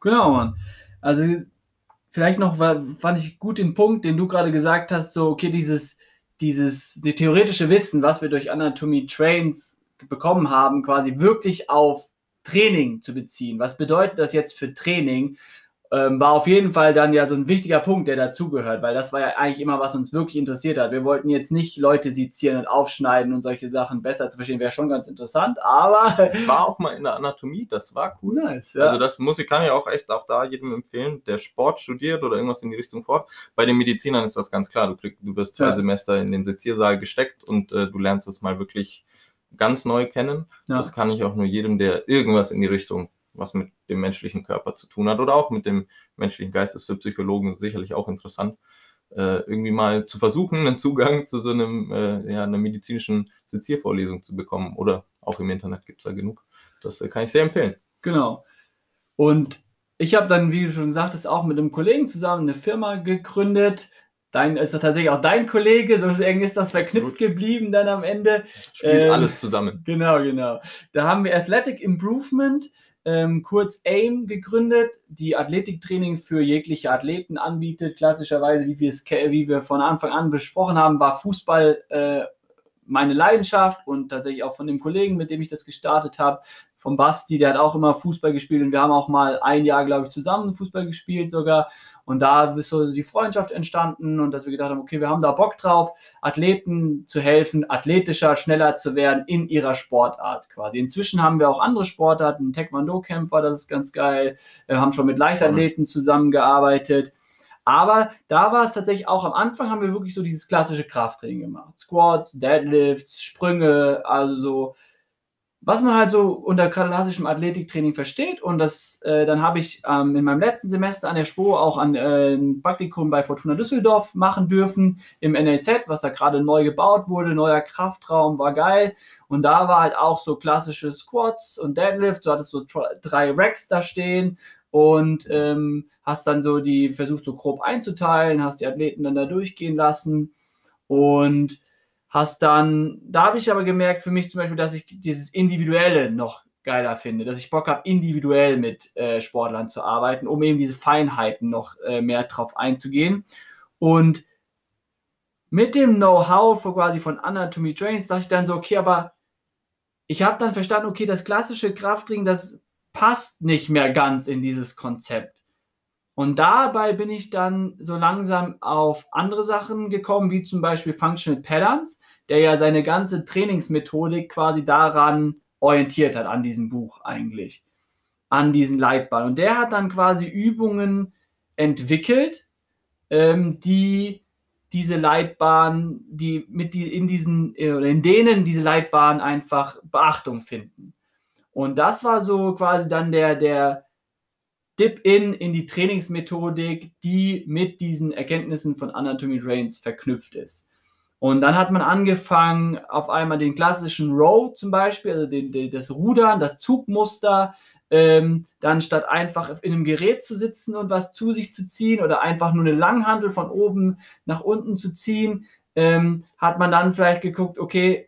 Genau, Mann. Also vielleicht noch fand ich gut den Punkt, den du gerade gesagt hast, so okay, dieses dieses die theoretische Wissen, was wir durch Anatomie Trains bekommen haben, quasi wirklich auf Training zu beziehen. Was bedeutet das jetzt für Training? Ähm, war auf jeden Fall dann ja so ein wichtiger Punkt, der dazugehört, weil das war ja eigentlich immer, was uns wirklich interessiert hat. Wir wollten jetzt nicht Leute sezieren und aufschneiden und solche Sachen besser zu verstehen, wäre schon ganz interessant, aber. Ich war auch mal in der Anatomie, das war cool. Nice, ja. Also das muss ich, kann ja auch echt auch da jedem empfehlen, der Sport studiert oder irgendwas in die Richtung fort. Bei den Medizinern ist das ganz klar. Du, krieg, du wirst zwei ja. Semester in den Seziersaal gesteckt und äh, du lernst es mal wirklich ganz neu kennen. Ja. Das kann ich auch nur jedem, der irgendwas in die Richtung was mit dem menschlichen Körper zu tun hat oder auch mit dem menschlichen Geist, ist für Psychologen sicherlich auch interessant, äh, irgendwie mal zu versuchen, einen Zugang zu so einem, äh, ja, einer medizinischen Seziervorlesung zu bekommen. Oder auch im Internet gibt es da genug. Das äh, kann ich sehr empfehlen. Genau. Und ich habe dann, wie du schon sagtest, auch mit einem Kollegen zusammen eine Firma gegründet. Dein ist tatsächlich auch dein Kollege, so eng ist das verknüpft Gut. geblieben dann am Ende. Spielt ähm, alles zusammen. Genau, genau. Da haben wir Athletic Improvement ähm, kurz AIM gegründet, die Athletiktraining für jegliche Athleten anbietet. Klassischerweise, wie wie wir von Anfang an besprochen haben, war Fußball äh, meine Leidenschaft und tatsächlich auch von dem Kollegen, mit dem ich das gestartet habe, vom Basti, der hat auch immer Fußball gespielt und wir haben auch mal ein Jahr, glaube ich, zusammen Fußball gespielt sogar. Und da ist so die Freundschaft entstanden und dass wir gedacht haben, okay, wir haben da Bock drauf, Athleten zu helfen, athletischer, schneller zu werden in ihrer Sportart quasi. Inzwischen haben wir auch andere Sportarten, Taekwondo-Kämpfer, das ist ganz geil, wir haben schon mit Leichtathleten zusammengearbeitet. Aber da war es tatsächlich auch am Anfang haben wir wirklich so dieses klassische Krafttraining gemacht. Squats, Deadlifts, Sprünge, also so was man halt so unter klassischem Athletiktraining versteht. Und das, äh, dann habe ich ähm, in meinem letzten Semester an der SPO auch an, äh, ein Praktikum bei Fortuna Düsseldorf machen dürfen im NLZ, was da gerade neu gebaut wurde. Neuer Kraftraum war geil. Und da war halt auch so klassische Squats und Deadlifts. Du hattest so drei Racks da stehen und ähm, hast dann so die versucht so grob einzuteilen, hast die Athleten dann da durchgehen lassen. Und hast dann, da habe ich aber gemerkt für mich zum Beispiel, dass ich dieses Individuelle noch geiler finde, dass ich Bock habe, individuell mit äh, Sportlern zu arbeiten, um eben diese Feinheiten noch äh, mehr drauf einzugehen. Und mit dem Know-how quasi von Anatomy Trains dachte ich dann so, okay, aber ich habe dann verstanden, okay, das klassische Krafttraining, das passt nicht mehr ganz in dieses Konzept. Und dabei bin ich dann so langsam auf andere Sachen gekommen, wie zum Beispiel Functional Patterns, der ja seine ganze Trainingsmethodik quasi daran orientiert hat, an diesem Buch eigentlich, an diesen Leitbahn. Und der hat dann quasi Übungen entwickelt, ähm, die diese Leitbahn, die mit die in diesen äh, oder in denen diese Leitbahn einfach Beachtung finden. Und das war so quasi dann der der Dip-In in die Trainingsmethodik, die mit diesen Erkenntnissen von Anatomy Drains verknüpft ist. Und dann hat man angefangen, auf einmal den klassischen Row zum Beispiel, also den, den, das Rudern, das Zugmuster, ähm, dann statt einfach in einem Gerät zu sitzen und was zu sich zu ziehen oder einfach nur eine Langhandel von oben nach unten zu ziehen, ähm, hat man dann vielleicht geguckt, okay,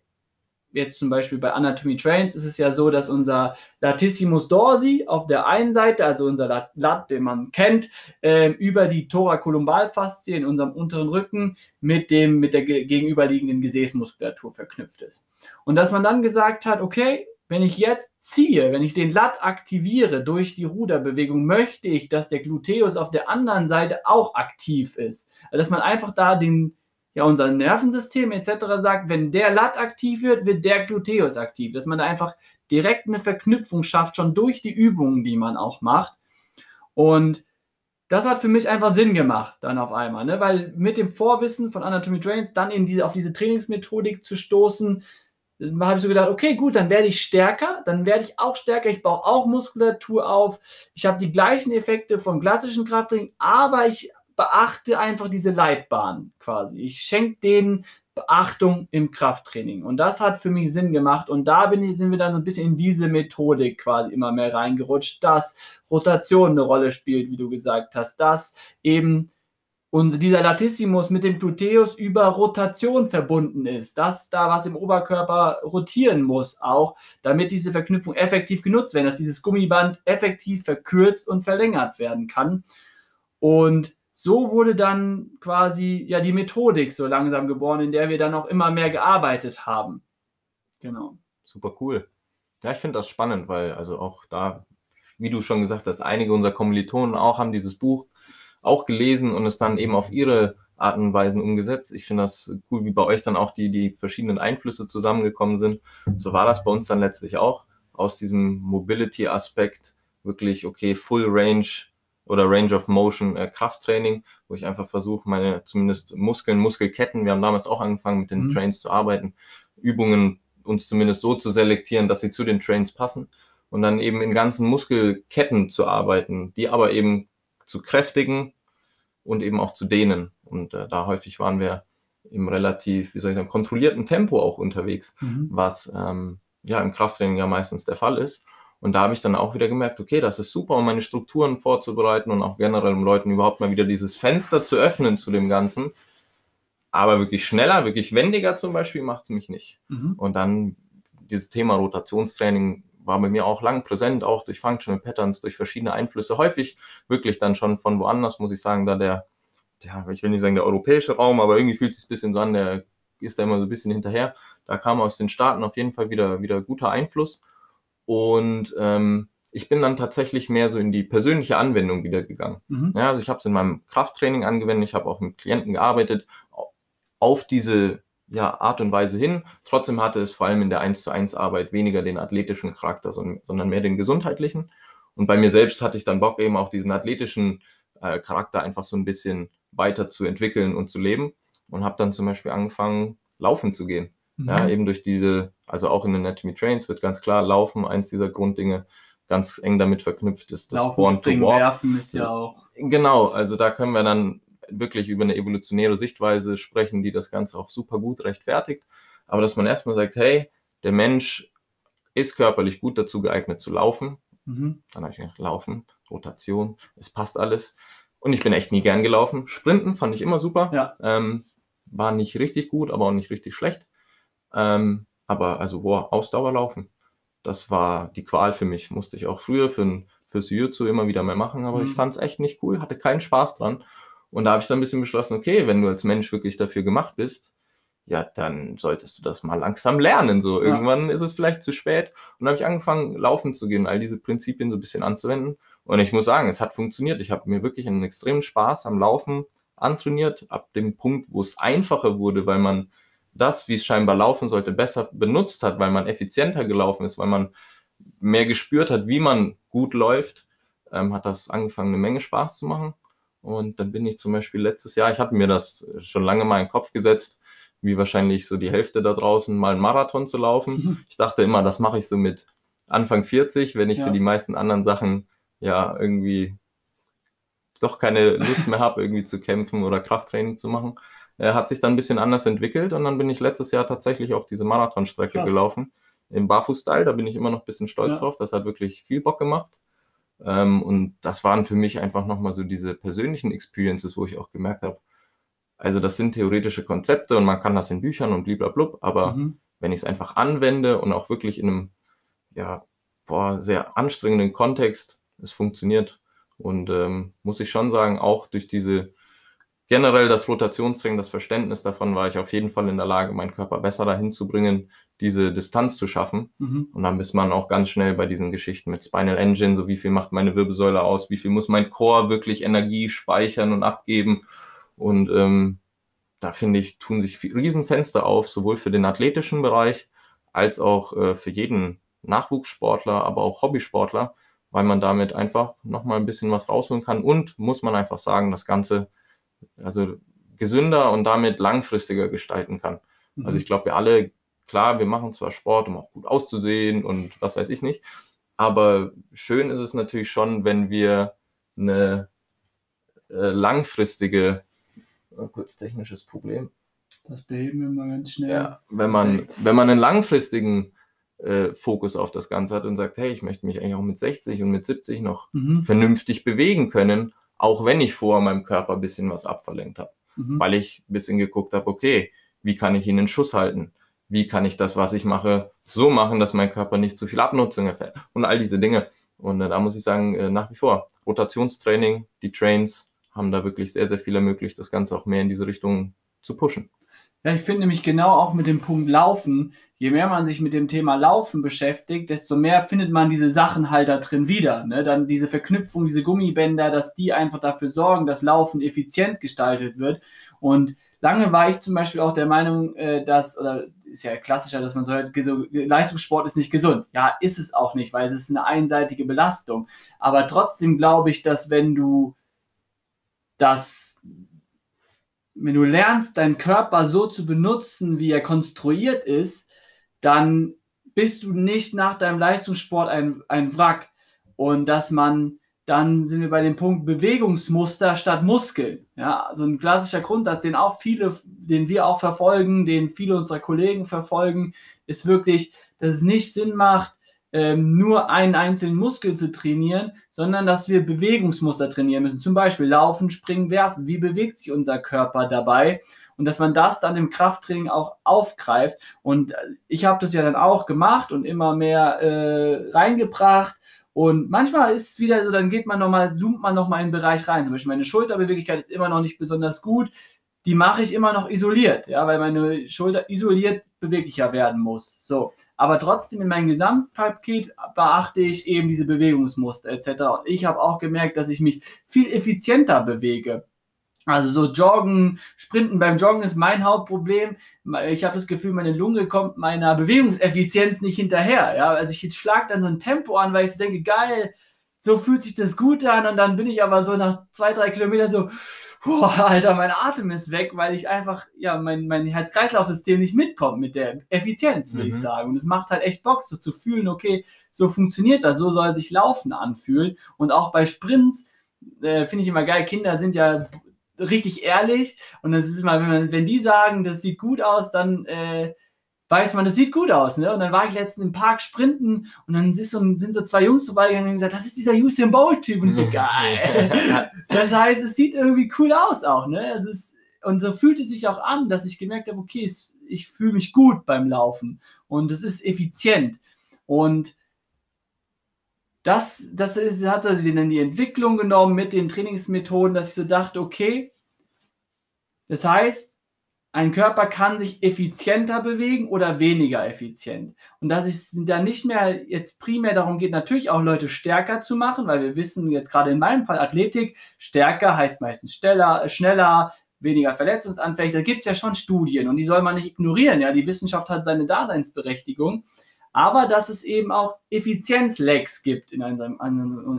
jetzt zum Beispiel bei Anatomy Trains ist es ja so, dass unser Latissimus dorsi auf der einen Seite, also unser Lat, den man kennt, äh, über die Thoracolumbalfaszie in unserem unteren Rücken mit dem mit der gegenüberliegenden Gesäßmuskulatur verknüpft ist. Und dass man dann gesagt hat, okay, wenn ich jetzt ziehe, wenn ich den Lat aktiviere durch die Ruderbewegung, möchte ich, dass der Gluteus auf der anderen Seite auch aktiv ist. Also, dass man einfach da den, ja, unser Nervensystem etc. sagt, wenn der Lat aktiv wird, wird der Gluteus aktiv. Dass man da einfach direkt eine Verknüpfung schafft, schon durch die Übungen, die man auch macht. Und das hat für mich einfach Sinn gemacht, dann auf einmal, ne? weil mit dem Vorwissen von Anatomy Trains dann in diese, auf diese Trainingsmethodik zu stoßen, habe ich so gedacht, okay, gut, dann werde ich stärker, dann werde ich auch stärker, ich baue auch Muskulatur auf, ich habe die gleichen Effekte vom klassischen Krafttraining, aber ich beachte einfach diese Leitbahn quasi. Ich schenke denen Beachtung im Krafttraining. Und das hat für mich Sinn gemacht. Und da bin sind wir dann so ein bisschen in diese Methodik quasi immer mehr reingerutscht, dass Rotation eine Rolle spielt, wie du gesagt hast, dass eben und dieser Latissimus mit dem Gluteus über Rotation verbunden ist, dass da was im Oberkörper rotieren muss, auch damit diese Verknüpfung effektiv genutzt werden, dass dieses Gummiband effektiv verkürzt und verlängert werden kann. Und so wurde dann quasi ja die Methodik so langsam geboren, in der wir dann auch immer mehr gearbeitet haben. Genau. Super cool. Ja, ich finde das spannend, weil also auch da, wie du schon gesagt hast, einige unserer Kommilitonen auch haben dieses Buch auch gelesen und es dann eben auf ihre Arten und Weisen umgesetzt. Ich finde das cool, wie bei euch dann auch die, die verschiedenen Einflüsse zusammengekommen sind. So war das bei uns dann letztlich auch. Aus diesem Mobility-Aspekt wirklich, okay, Full Range oder Range of Motion äh, Krafttraining, wo ich einfach versuche, meine zumindest Muskeln, Muskelketten, wir haben damals auch angefangen mit den mhm. Trains zu arbeiten, Übungen uns zumindest so zu selektieren, dass sie zu den Trains passen und dann eben in ganzen Muskelketten zu arbeiten, die aber eben zu kräftigen und eben auch zu dehnen. Und äh, da häufig waren wir im relativ, wie soll ich sagen, kontrollierten Tempo auch unterwegs, mhm. was ähm, ja im Krafttraining ja meistens der Fall ist. Und da habe ich dann auch wieder gemerkt, okay, das ist super, um meine Strukturen vorzubereiten und auch generell um Leuten überhaupt mal wieder dieses Fenster zu öffnen zu dem Ganzen. Aber wirklich schneller, wirklich wendiger zum Beispiel macht es mich nicht. Mhm. Und dann dieses Thema Rotationstraining war bei mir auch lang präsent, auch durch Functional Patterns, durch verschiedene Einflüsse. Häufig wirklich dann schon von woanders, muss ich sagen, da der, ja, ich will nicht sagen der europäische Raum, aber irgendwie fühlt es sich ein bisschen so an, der ist da immer so ein bisschen hinterher. Da kam aus den Staaten auf jeden Fall wieder, wieder guter Einfluss. Und ähm, ich bin dann tatsächlich mehr so in die persönliche Anwendung wieder gegangen. Mhm. Ja, also ich habe es in meinem Krafttraining angewendet, ich habe auch mit Klienten gearbeitet, auf diese ja, Art und Weise hin. Trotzdem hatte es vor allem in der 1 zu 1 Arbeit weniger den athletischen Charakter, sondern mehr den gesundheitlichen. Und bei mir selbst hatte ich dann Bock, eben auch diesen athletischen äh, Charakter einfach so ein bisschen weiter zu entwickeln und zu leben. Und habe dann zum Beispiel angefangen, laufen zu gehen. Mhm. Ja, eben durch diese, also auch in Anatomy Trains wird ganz klar Laufen, eins dieser Grunddinge, ganz eng damit verknüpft ist. Das Laufen, Springen, Werfen ist ja auch. Genau, also da können wir dann wirklich über eine evolutionäre Sichtweise sprechen, die das Ganze auch super gut rechtfertigt. Aber dass man erstmal sagt, hey, der Mensch ist körperlich gut dazu geeignet zu laufen. Mhm. Dann habe ich gedacht, laufen, Rotation, es passt alles. Und ich bin echt nie gern gelaufen. Sprinten fand ich immer super. Ja. Ähm, war nicht richtig gut, aber auch nicht richtig schlecht. Ähm, aber also, boah, Ausdauer laufen, das war die Qual für mich. Musste ich auch früher für, fürs Jiu-Jitsu immer wieder mehr machen, aber mhm. ich fand es echt nicht cool, hatte keinen Spaß dran. Und da habe ich dann ein bisschen beschlossen, okay, wenn du als Mensch wirklich dafür gemacht bist, ja, dann solltest du das mal langsam lernen. So, ja. irgendwann ist es vielleicht zu spät. Und habe ich angefangen, laufen zu gehen, all diese Prinzipien so ein bisschen anzuwenden. Und ich muss sagen, es hat funktioniert. Ich habe mir wirklich einen extremen Spaß am Laufen antrainiert, ab dem Punkt, wo es einfacher wurde, weil man das, wie es scheinbar laufen sollte, besser benutzt hat, weil man effizienter gelaufen ist, weil man mehr gespürt hat, wie man gut läuft, ähm, hat das angefangen, eine Menge Spaß zu machen. Und dann bin ich zum Beispiel letztes Jahr, ich hatte mir das schon lange mal in den Kopf gesetzt, wie wahrscheinlich so die Hälfte da draußen mal einen Marathon zu laufen. Mhm. Ich dachte immer, das mache ich so mit Anfang 40, wenn ich ja. für die meisten anderen Sachen ja irgendwie doch keine Lust mehr habe, irgendwie zu kämpfen oder Krafttraining zu machen. Er hat sich dann ein bisschen anders entwickelt und dann bin ich letztes Jahr tatsächlich auf diese Marathonstrecke Krass. gelaufen. Im Barfuß-Style, da bin ich immer noch ein bisschen stolz ja. drauf. Das hat wirklich viel Bock gemacht. Ähm, und das waren für mich einfach nochmal so diese persönlichen Experiences, wo ich auch gemerkt habe, also das sind theoretische Konzepte und man kann das in Büchern und bliblablub, aber mhm. wenn ich es einfach anwende und auch wirklich in einem, ja, boah, sehr anstrengenden Kontext, es funktioniert. Und ähm, muss ich schon sagen, auch durch diese generell das Rotationstraining, das Verständnis davon war ich auf jeden Fall in der Lage, meinen Körper besser dahin zu bringen, diese Distanz zu schaffen. Mhm. Und dann ist man auch ganz schnell bei diesen Geschichten mit Spinal Engine, so wie viel macht meine Wirbelsäule aus, wie viel muss mein Core wirklich Energie speichern und abgeben. Und ähm, da finde ich, tun sich Riesenfenster auf, sowohl für den athletischen Bereich als auch äh, für jeden Nachwuchssportler, aber auch Hobbysportler, weil man damit einfach nochmal ein bisschen was rausholen kann. Und muss man einfach sagen, das Ganze also gesünder und damit langfristiger gestalten kann. Mhm. Also ich glaube, wir alle, klar, wir machen zwar Sport, um auch gut auszusehen und was weiß ich nicht, aber schön ist es natürlich schon, wenn wir eine äh, langfristige, oh, kurz technisches Problem. Das beheben wir mal ganz schnell. Ja, wenn man, wenn man einen langfristigen äh, Fokus auf das Ganze hat und sagt, hey, ich möchte mich eigentlich auch mit 60 und mit 70 noch mhm. vernünftig bewegen können auch wenn ich vor meinem Körper ein bisschen was abverlenkt habe. Mhm. Weil ich ein bisschen geguckt habe, okay, wie kann ich ihn in Schuss halten? Wie kann ich das, was ich mache, so machen, dass mein Körper nicht zu viel Abnutzung erfährt? Und all diese Dinge. Und äh, da muss ich sagen, äh, nach wie vor, Rotationstraining, die Trains haben da wirklich sehr, sehr viel ermöglicht, das Ganze auch mehr in diese Richtung zu pushen. Ja, ich finde nämlich genau auch mit dem Punkt Laufen, je mehr man sich mit dem Thema Laufen beschäftigt, desto mehr findet man diese Sachen halt da drin wieder. Ne? Dann diese Verknüpfung, diese Gummibänder, dass die einfach dafür sorgen, dass Laufen effizient gestaltet wird. Und lange war ich zum Beispiel auch der Meinung, äh, dass, oder ist ja klassischer, dass man so hört, Leistungssport ist nicht gesund. Ja, ist es auch nicht, weil es ist eine einseitige Belastung. Aber trotzdem glaube ich, dass wenn du das wenn du lernst, deinen Körper so zu benutzen, wie er konstruiert ist, dann bist du nicht nach deinem Leistungssport ein, ein Wrack. Und dass man, dann sind wir bei dem Punkt Bewegungsmuster statt Muskeln. Ja, so ein klassischer Grundsatz, den auch viele, den wir auch verfolgen, den viele unserer Kollegen verfolgen, ist wirklich, dass es nicht Sinn macht, ähm, nur einen einzelnen Muskel zu trainieren, sondern dass wir Bewegungsmuster trainieren müssen. Zum Beispiel Laufen, Springen, Werfen. Wie bewegt sich unser Körper dabei? Und dass man das dann im Krafttraining auch aufgreift. Und äh, ich habe das ja dann auch gemacht und immer mehr äh, reingebracht. Und manchmal ist es wieder so, dann geht man nochmal, zoomt man nochmal in den Bereich rein. Zum Beispiel meine Schulterbeweglichkeit ist immer noch nicht besonders gut. Die mache ich immer noch isoliert, ja, weil meine Schulter isoliert beweglicher werden muss. So aber trotzdem in meinem Gesamtpaket beachte ich eben diese Bewegungsmuster etc. Und ich habe auch gemerkt, dass ich mich viel effizienter bewege. Also so Joggen, Sprinten beim Joggen ist mein Hauptproblem. Ich habe das Gefühl, meine Lunge kommt meiner Bewegungseffizienz nicht hinterher. Ja, also ich schlage dann so ein Tempo an, weil ich so denke, geil, so fühlt sich das gut an und dann bin ich aber so nach zwei, drei Kilometern so, boah, Alter, mein Atem ist weg, weil ich einfach, ja, mein, mein Herz-Kreislauf-System nicht mitkommt mit der Effizienz, würde mhm. ich sagen. Und es macht halt echt Bock, so zu fühlen, okay, so funktioniert das, so soll sich Laufen anfühlen. Und auch bei Sprints äh, finde ich immer geil, Kinder sind ja richtig ehrlich und das ist immer, wenn, man, wenn die sagen, das sieht gut aus, dann äh, weiß man, das sieht gut aus, ne? Und dann war ich letztens im Park sprinten und dann so, sind so zwei Jungs vorbeigegangen und gesagt, das ist dieser Usain Bolt-Typ. Und ich so, geil. das heißt, es sieht irgendwie cool aus auch, ne? Es ist, und so fühlt es sich auch an, dass ich gemerkt habe, okay, es, ich fühle mich gut beim Laufen und es ist effizient. Und das, das ist, hat also dann die Entwicklung genommen mit den Trainingsmethoden, dass ich so dachte, okay, das heißt, ein Körper kann sich effizienter bewegen oder weniger effizient. Und dass es da nicht mehr jetzt primär darum geht, natürlich auch Leute stärker zu machen, weil wir wissen jetzt gerade in meinem Fall Athletik, stärker heißt meistens schneller, schneller weniger verletzungsanfällig. Da gibt es ja schon Studien und die soll man nicht ignorieren. Ja, die Wissenschaft hat seine Daseinsberechtigung aber dass es eben auch Effizienzlecks gibt in unserem,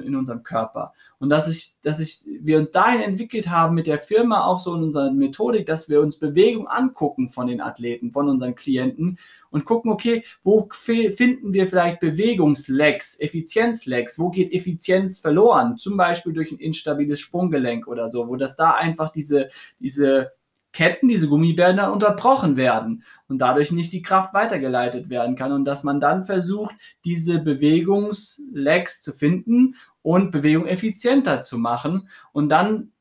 in unserem Körper. Und dass, ich, dass ich, wir uns dahin entwickelt haben mit der Firma, auch so in unserer Methodik, dass wir uns Bewegung angucken von den Athleten, von unseren Klienten und gucken, okay, wo finden wir vielleicht Bewegungslecks, Effizienzlecks, wo geht Effizienz verloren? Zum Beispiel durch ein instabiles Sprunggelenk oder so, wo das da einfach diese, diese Ketten, diese Gummibänder unterbrochen werden und dadurch nicht die Kraft weitergeleitet werden kann und dass man dann versucht, diese Bewegungslegs zu finden und Bewegung effizienter zu machen und dann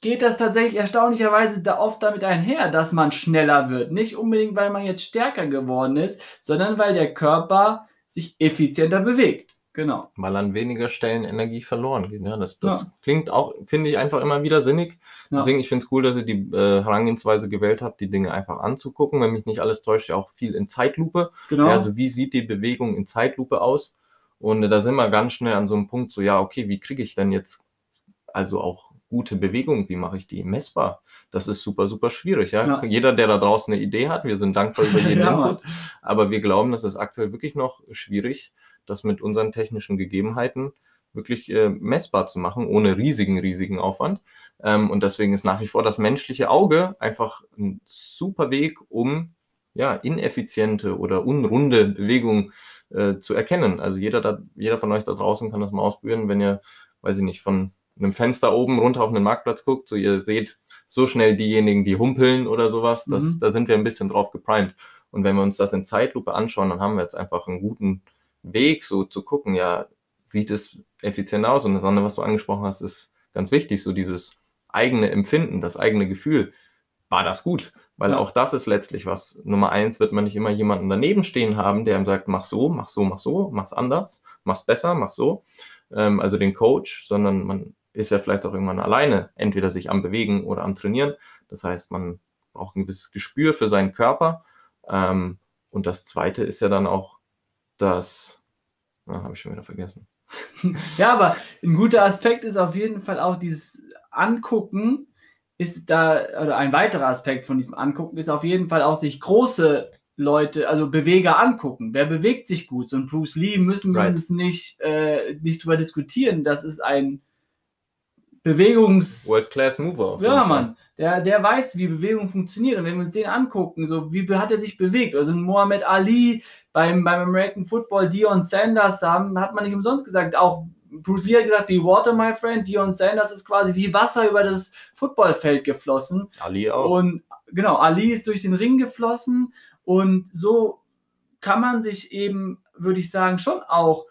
geht das tatsächlich erstaunlicherweise da oft damit einher, dass man schneller wird. Nicht unbedingt, weil man jetzt stärker geworden ist, sondern weil der Körper sich effizienter bewegt. Genau. Weil an weniger Stellen Energie verloren geht. Ja, das das Ja. klingt auch, finde ich, einfach immer wieder sinnig. Ja. Deswegen, ich finde es cool, dass ihr die äh, Herangehensweise gewählt habt, die Dinge einfach anzugucken. Wenn mich nicht alles täuscht, ja auch viel in Zeitlupe. Genau. Ja, also wie sieht die Bewegung in Zeitlupe aus? Und äh, da sind wir ganz schnell an so einem Punkt, so ja, okay, wie kriege ich denn jetzt also auch gute Bewegung? Wie mache ich die messbar? Das ist super, super schwierig. Ja? Ja. Jeder, der da draußen eine Idee hat, wir sind dankbar über jeden. Input, aber wir glauben, das ist aktuell wirklich noch schwierig, das mit unseren technischen Gegebenheiten wirklich äh, messbar zu machen, ohne riesigen, riesigen Aufwand. Ähm, und deswegen ist nach wie vor das menschliche Auge einfach ein super Weg, um ja, ineffiziente oder unrunde Bewegungen äh, zu erkennen. Also jeder, da, jeder von euch da draußen kann das mal ausprobieren, wenn ihr, weiß ich nicht, von einem Fenster oben runter auf einen Marktplatz guckt, so ihr seht so schnell diejenigen, die humpeln oder sowas, das, Mhm. da sind wir ein bisschen drauf geprimed. Und wenn wir uns das in Zeitlupe anschauen, dann haben wir jetzt einfach einen guten Weg, so zu gucken, ja, sieht es effizient aus? Und das andere, was du angesprochen hast, ist ganz wichtig, so dieses eigene Empfinden, das eigene Gefühl. War das gut? Weil auch das ist letztlich was. Nummer eins wird man nicht immer jemanden daneben stehen haben, der ihm sagt, mach so, mach so, mach so, mach's anders, mach's besser, mach so. Ähm, also den Coach, sondern man ist ja vielleicht auch irgendwann alleine, entweder sich am Bewegen oder am Trainieren. Das heißt, man braucht ein gewisses Gespür für seinen Körper. Ähm, und das zweite ist ja dann auch das, na, habe ich schon wieder vergessen. Ja, aber ein guter Aspekt ist auf jeden Fall auch dieses Angucken, ist da, oder ein weiterer Aspekt von diesem Angucken ist auf jeden Fall auch sich große Leute, also Beweger angucken. Wer bewegt sich gut? So ein Bruce Lee müssen wir Right. uns nicht, äh, nicht drüber diskutieren. Das ist ein Bewegungs... World-Class Mover. auf jeden Ja. Mann, der, der weiß, wie Bewegung funktioniert. Und wenn wir uns den angucken, so wie hat er sich bewegt? Also ein Mohammed Ali beim, beim American Football, Dion Sanders, da haben, hat man nicht umsonst gesagt, auch Bruce Lee hat gesagt, be water, my friend. Dion Sanders ist quasi wie Wasser über das Footballfeld geflossen. Ali auch. Und genau, Ali ist durch den Ring geflossen. Und so kann man sich eben, würde ich sagen, schon auch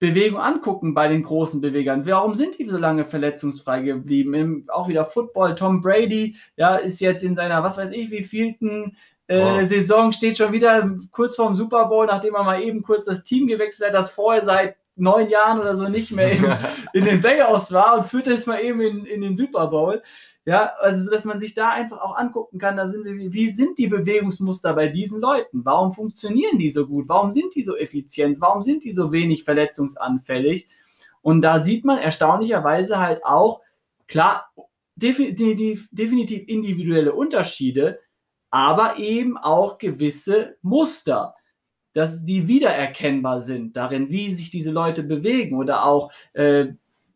Bewegung angucken bei den großen Bewegern. Warum sind die so lange verletzungsfrei geblieben? Im, auch wieder Football. Tom Brady, ja, ist jetzt in seiner, was weiß ich, wie vielten äh, Wow. Saison, steht schon wieder kurz vorm Super Bowl, nachdem er mal eben kurz das Team gewechselt hat, das vorher seit neun Jahren oder so nicht mehr im, in den Playoffs war und führte es mal eben in, in den Super Bowl. Ja, also so, dass man sich da einfach auch angucken kann, da sind, wie sind die Bewegungsmuster bei diesen Leuten? Warum funktionieren die so gut? Warum sind die so effizient? Warum sind die so wenig verletzungsanfällig? Und da sieht man erstaunlicherweise halt auch, klar, definitiv, definitiv individuelle Unterschiede, aber eben auch gewisse Muster, dass die wiedererkennbar sind darin, wie sich diese Leute bewegen oder auch äh,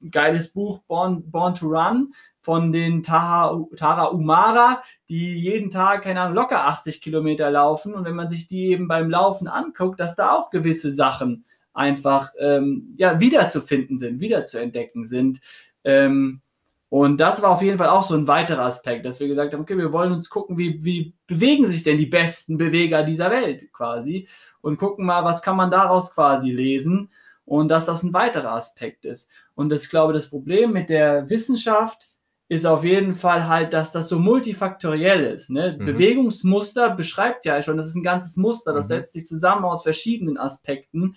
geiles Buch Born, Born to Run von den Taha, Tara Umara, die jeden Tag, keine Ahnung, locker 80 Kilometer laufen. Und wenn man sich die eben beim Laufen anguckt, dass da auch gewisse Sachen einfach ähm, ja, wiederzufinden sind, wiederzuentdecken sind. Ähm, und das war auf jeden Fall auch so ein weiterer Aspekt, dass wir gesagt haben, okay, wir wollen uns gucken, wie, wie bewegen sich denn die besten Beweger dieser Welt quasi und gucken mal, was kann man daraus quasi lesen und dass das ein weiterer Aspekt ist. Und das, ich glaube, das Problem mit der Wissenschaft ist auf jeden Fall halt, dass das so multifaktoriell ist. Ne? Mhm. Bewegungsmuster beschreibt ja schon, das ist ein ganzes Muster, das Mhm. setzt sich zusammen aus verschiedenen Aspekten.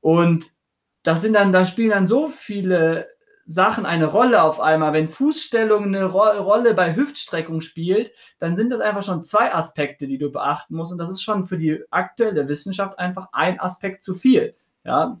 Und das sind dann, da spielen dann so viele Sachen eine Rolle auf einmal. Wenn Fußstellung eine Ro Rolle bei Hüftstreckung spielt, dann sind das einfach schon zwei Aspekte, die du beachten musst. Und das ist schon für die aktuelle Wissenschaft einfach ein Aspekt zu viel. Ja,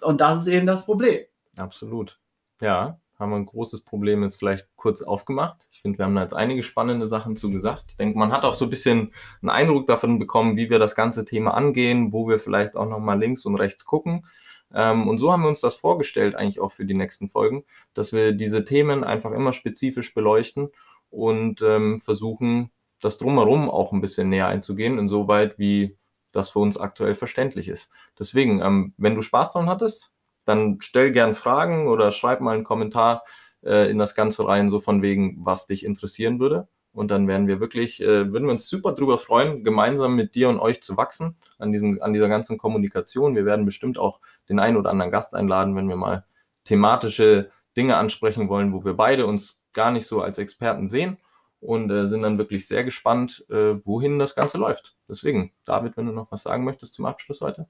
und das ist eben das Problem. Absolut. Ja, haben wir ein großes Problem jetzt vielleicht kurz aufgemacht. Ich finde, wir haben da jetzt einige spannende Sachen zu gesagt. Ich denke, man hat auch so ein bisschen einen Eindruck davon bekommen, wie wir das ganze Thema angehen, wo wir vielleicht auch nochmal links und rechts gucken. Ähm, und so haben wir uns das vorgestellt, eigentlich auch für die nächsten Folgen, dass wir diese Themen einfach immer spezifisch beleuchten und ähm, versuchen, das drumherum auch ein bisschen näher einzugehen, insoweit wie das für uns aktuell verständlich ist. Deswegen, ähm, wenn du Spaß daran hattest, dann stell gern Fragen oder schreib mal einen Kommentar äh, in das Ganze rein, so von wegen, was dich interessieren würde. Und dann werden wir wirklich, äh, würden wir uns super drüber freuen, gemeinsam mit dir und euch zu wachsen an, diesem, an dieser ganzen Kommunikation. Wir werden bestimmt auch den einen oder anderen Gast einladen, wenn wir mal thematische Dinge ansprechen wollen, wo wir beide uns gar nicht so als Experten sehen und äh, sind dann wirklich sehr gespannt, äh, wohin das Ganze läuft. Deswegen, David, wenn du noch was sagen möchtest zum Abschluss heute.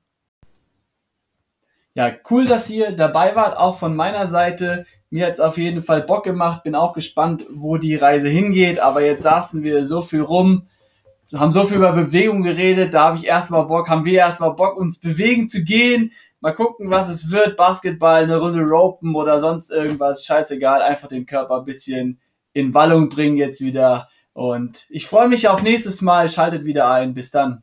Ja, cool, dass ihr dabei wart, auch von meiner Seite. Mir hat es auf jeden Fall Bock gemacht, bin auch gespannt, wo die Reise hingeht, aber jetzt saßen wir so viel rum, haben so viel über Bewegung geredet, da habe ich erstmal Bock, haben wir erstmal Bock, uns bewegen zu gehen. Mal gucken, was es wird. Basketball, eine Runde Ropen oder sonst irgendwas. Scheißegal, einfach den Körper ein bisschen in Wallung bringen jetzt wieder. Und ich freue mich auf nächstes Mal. Schaltet wieder ein. Bis dann.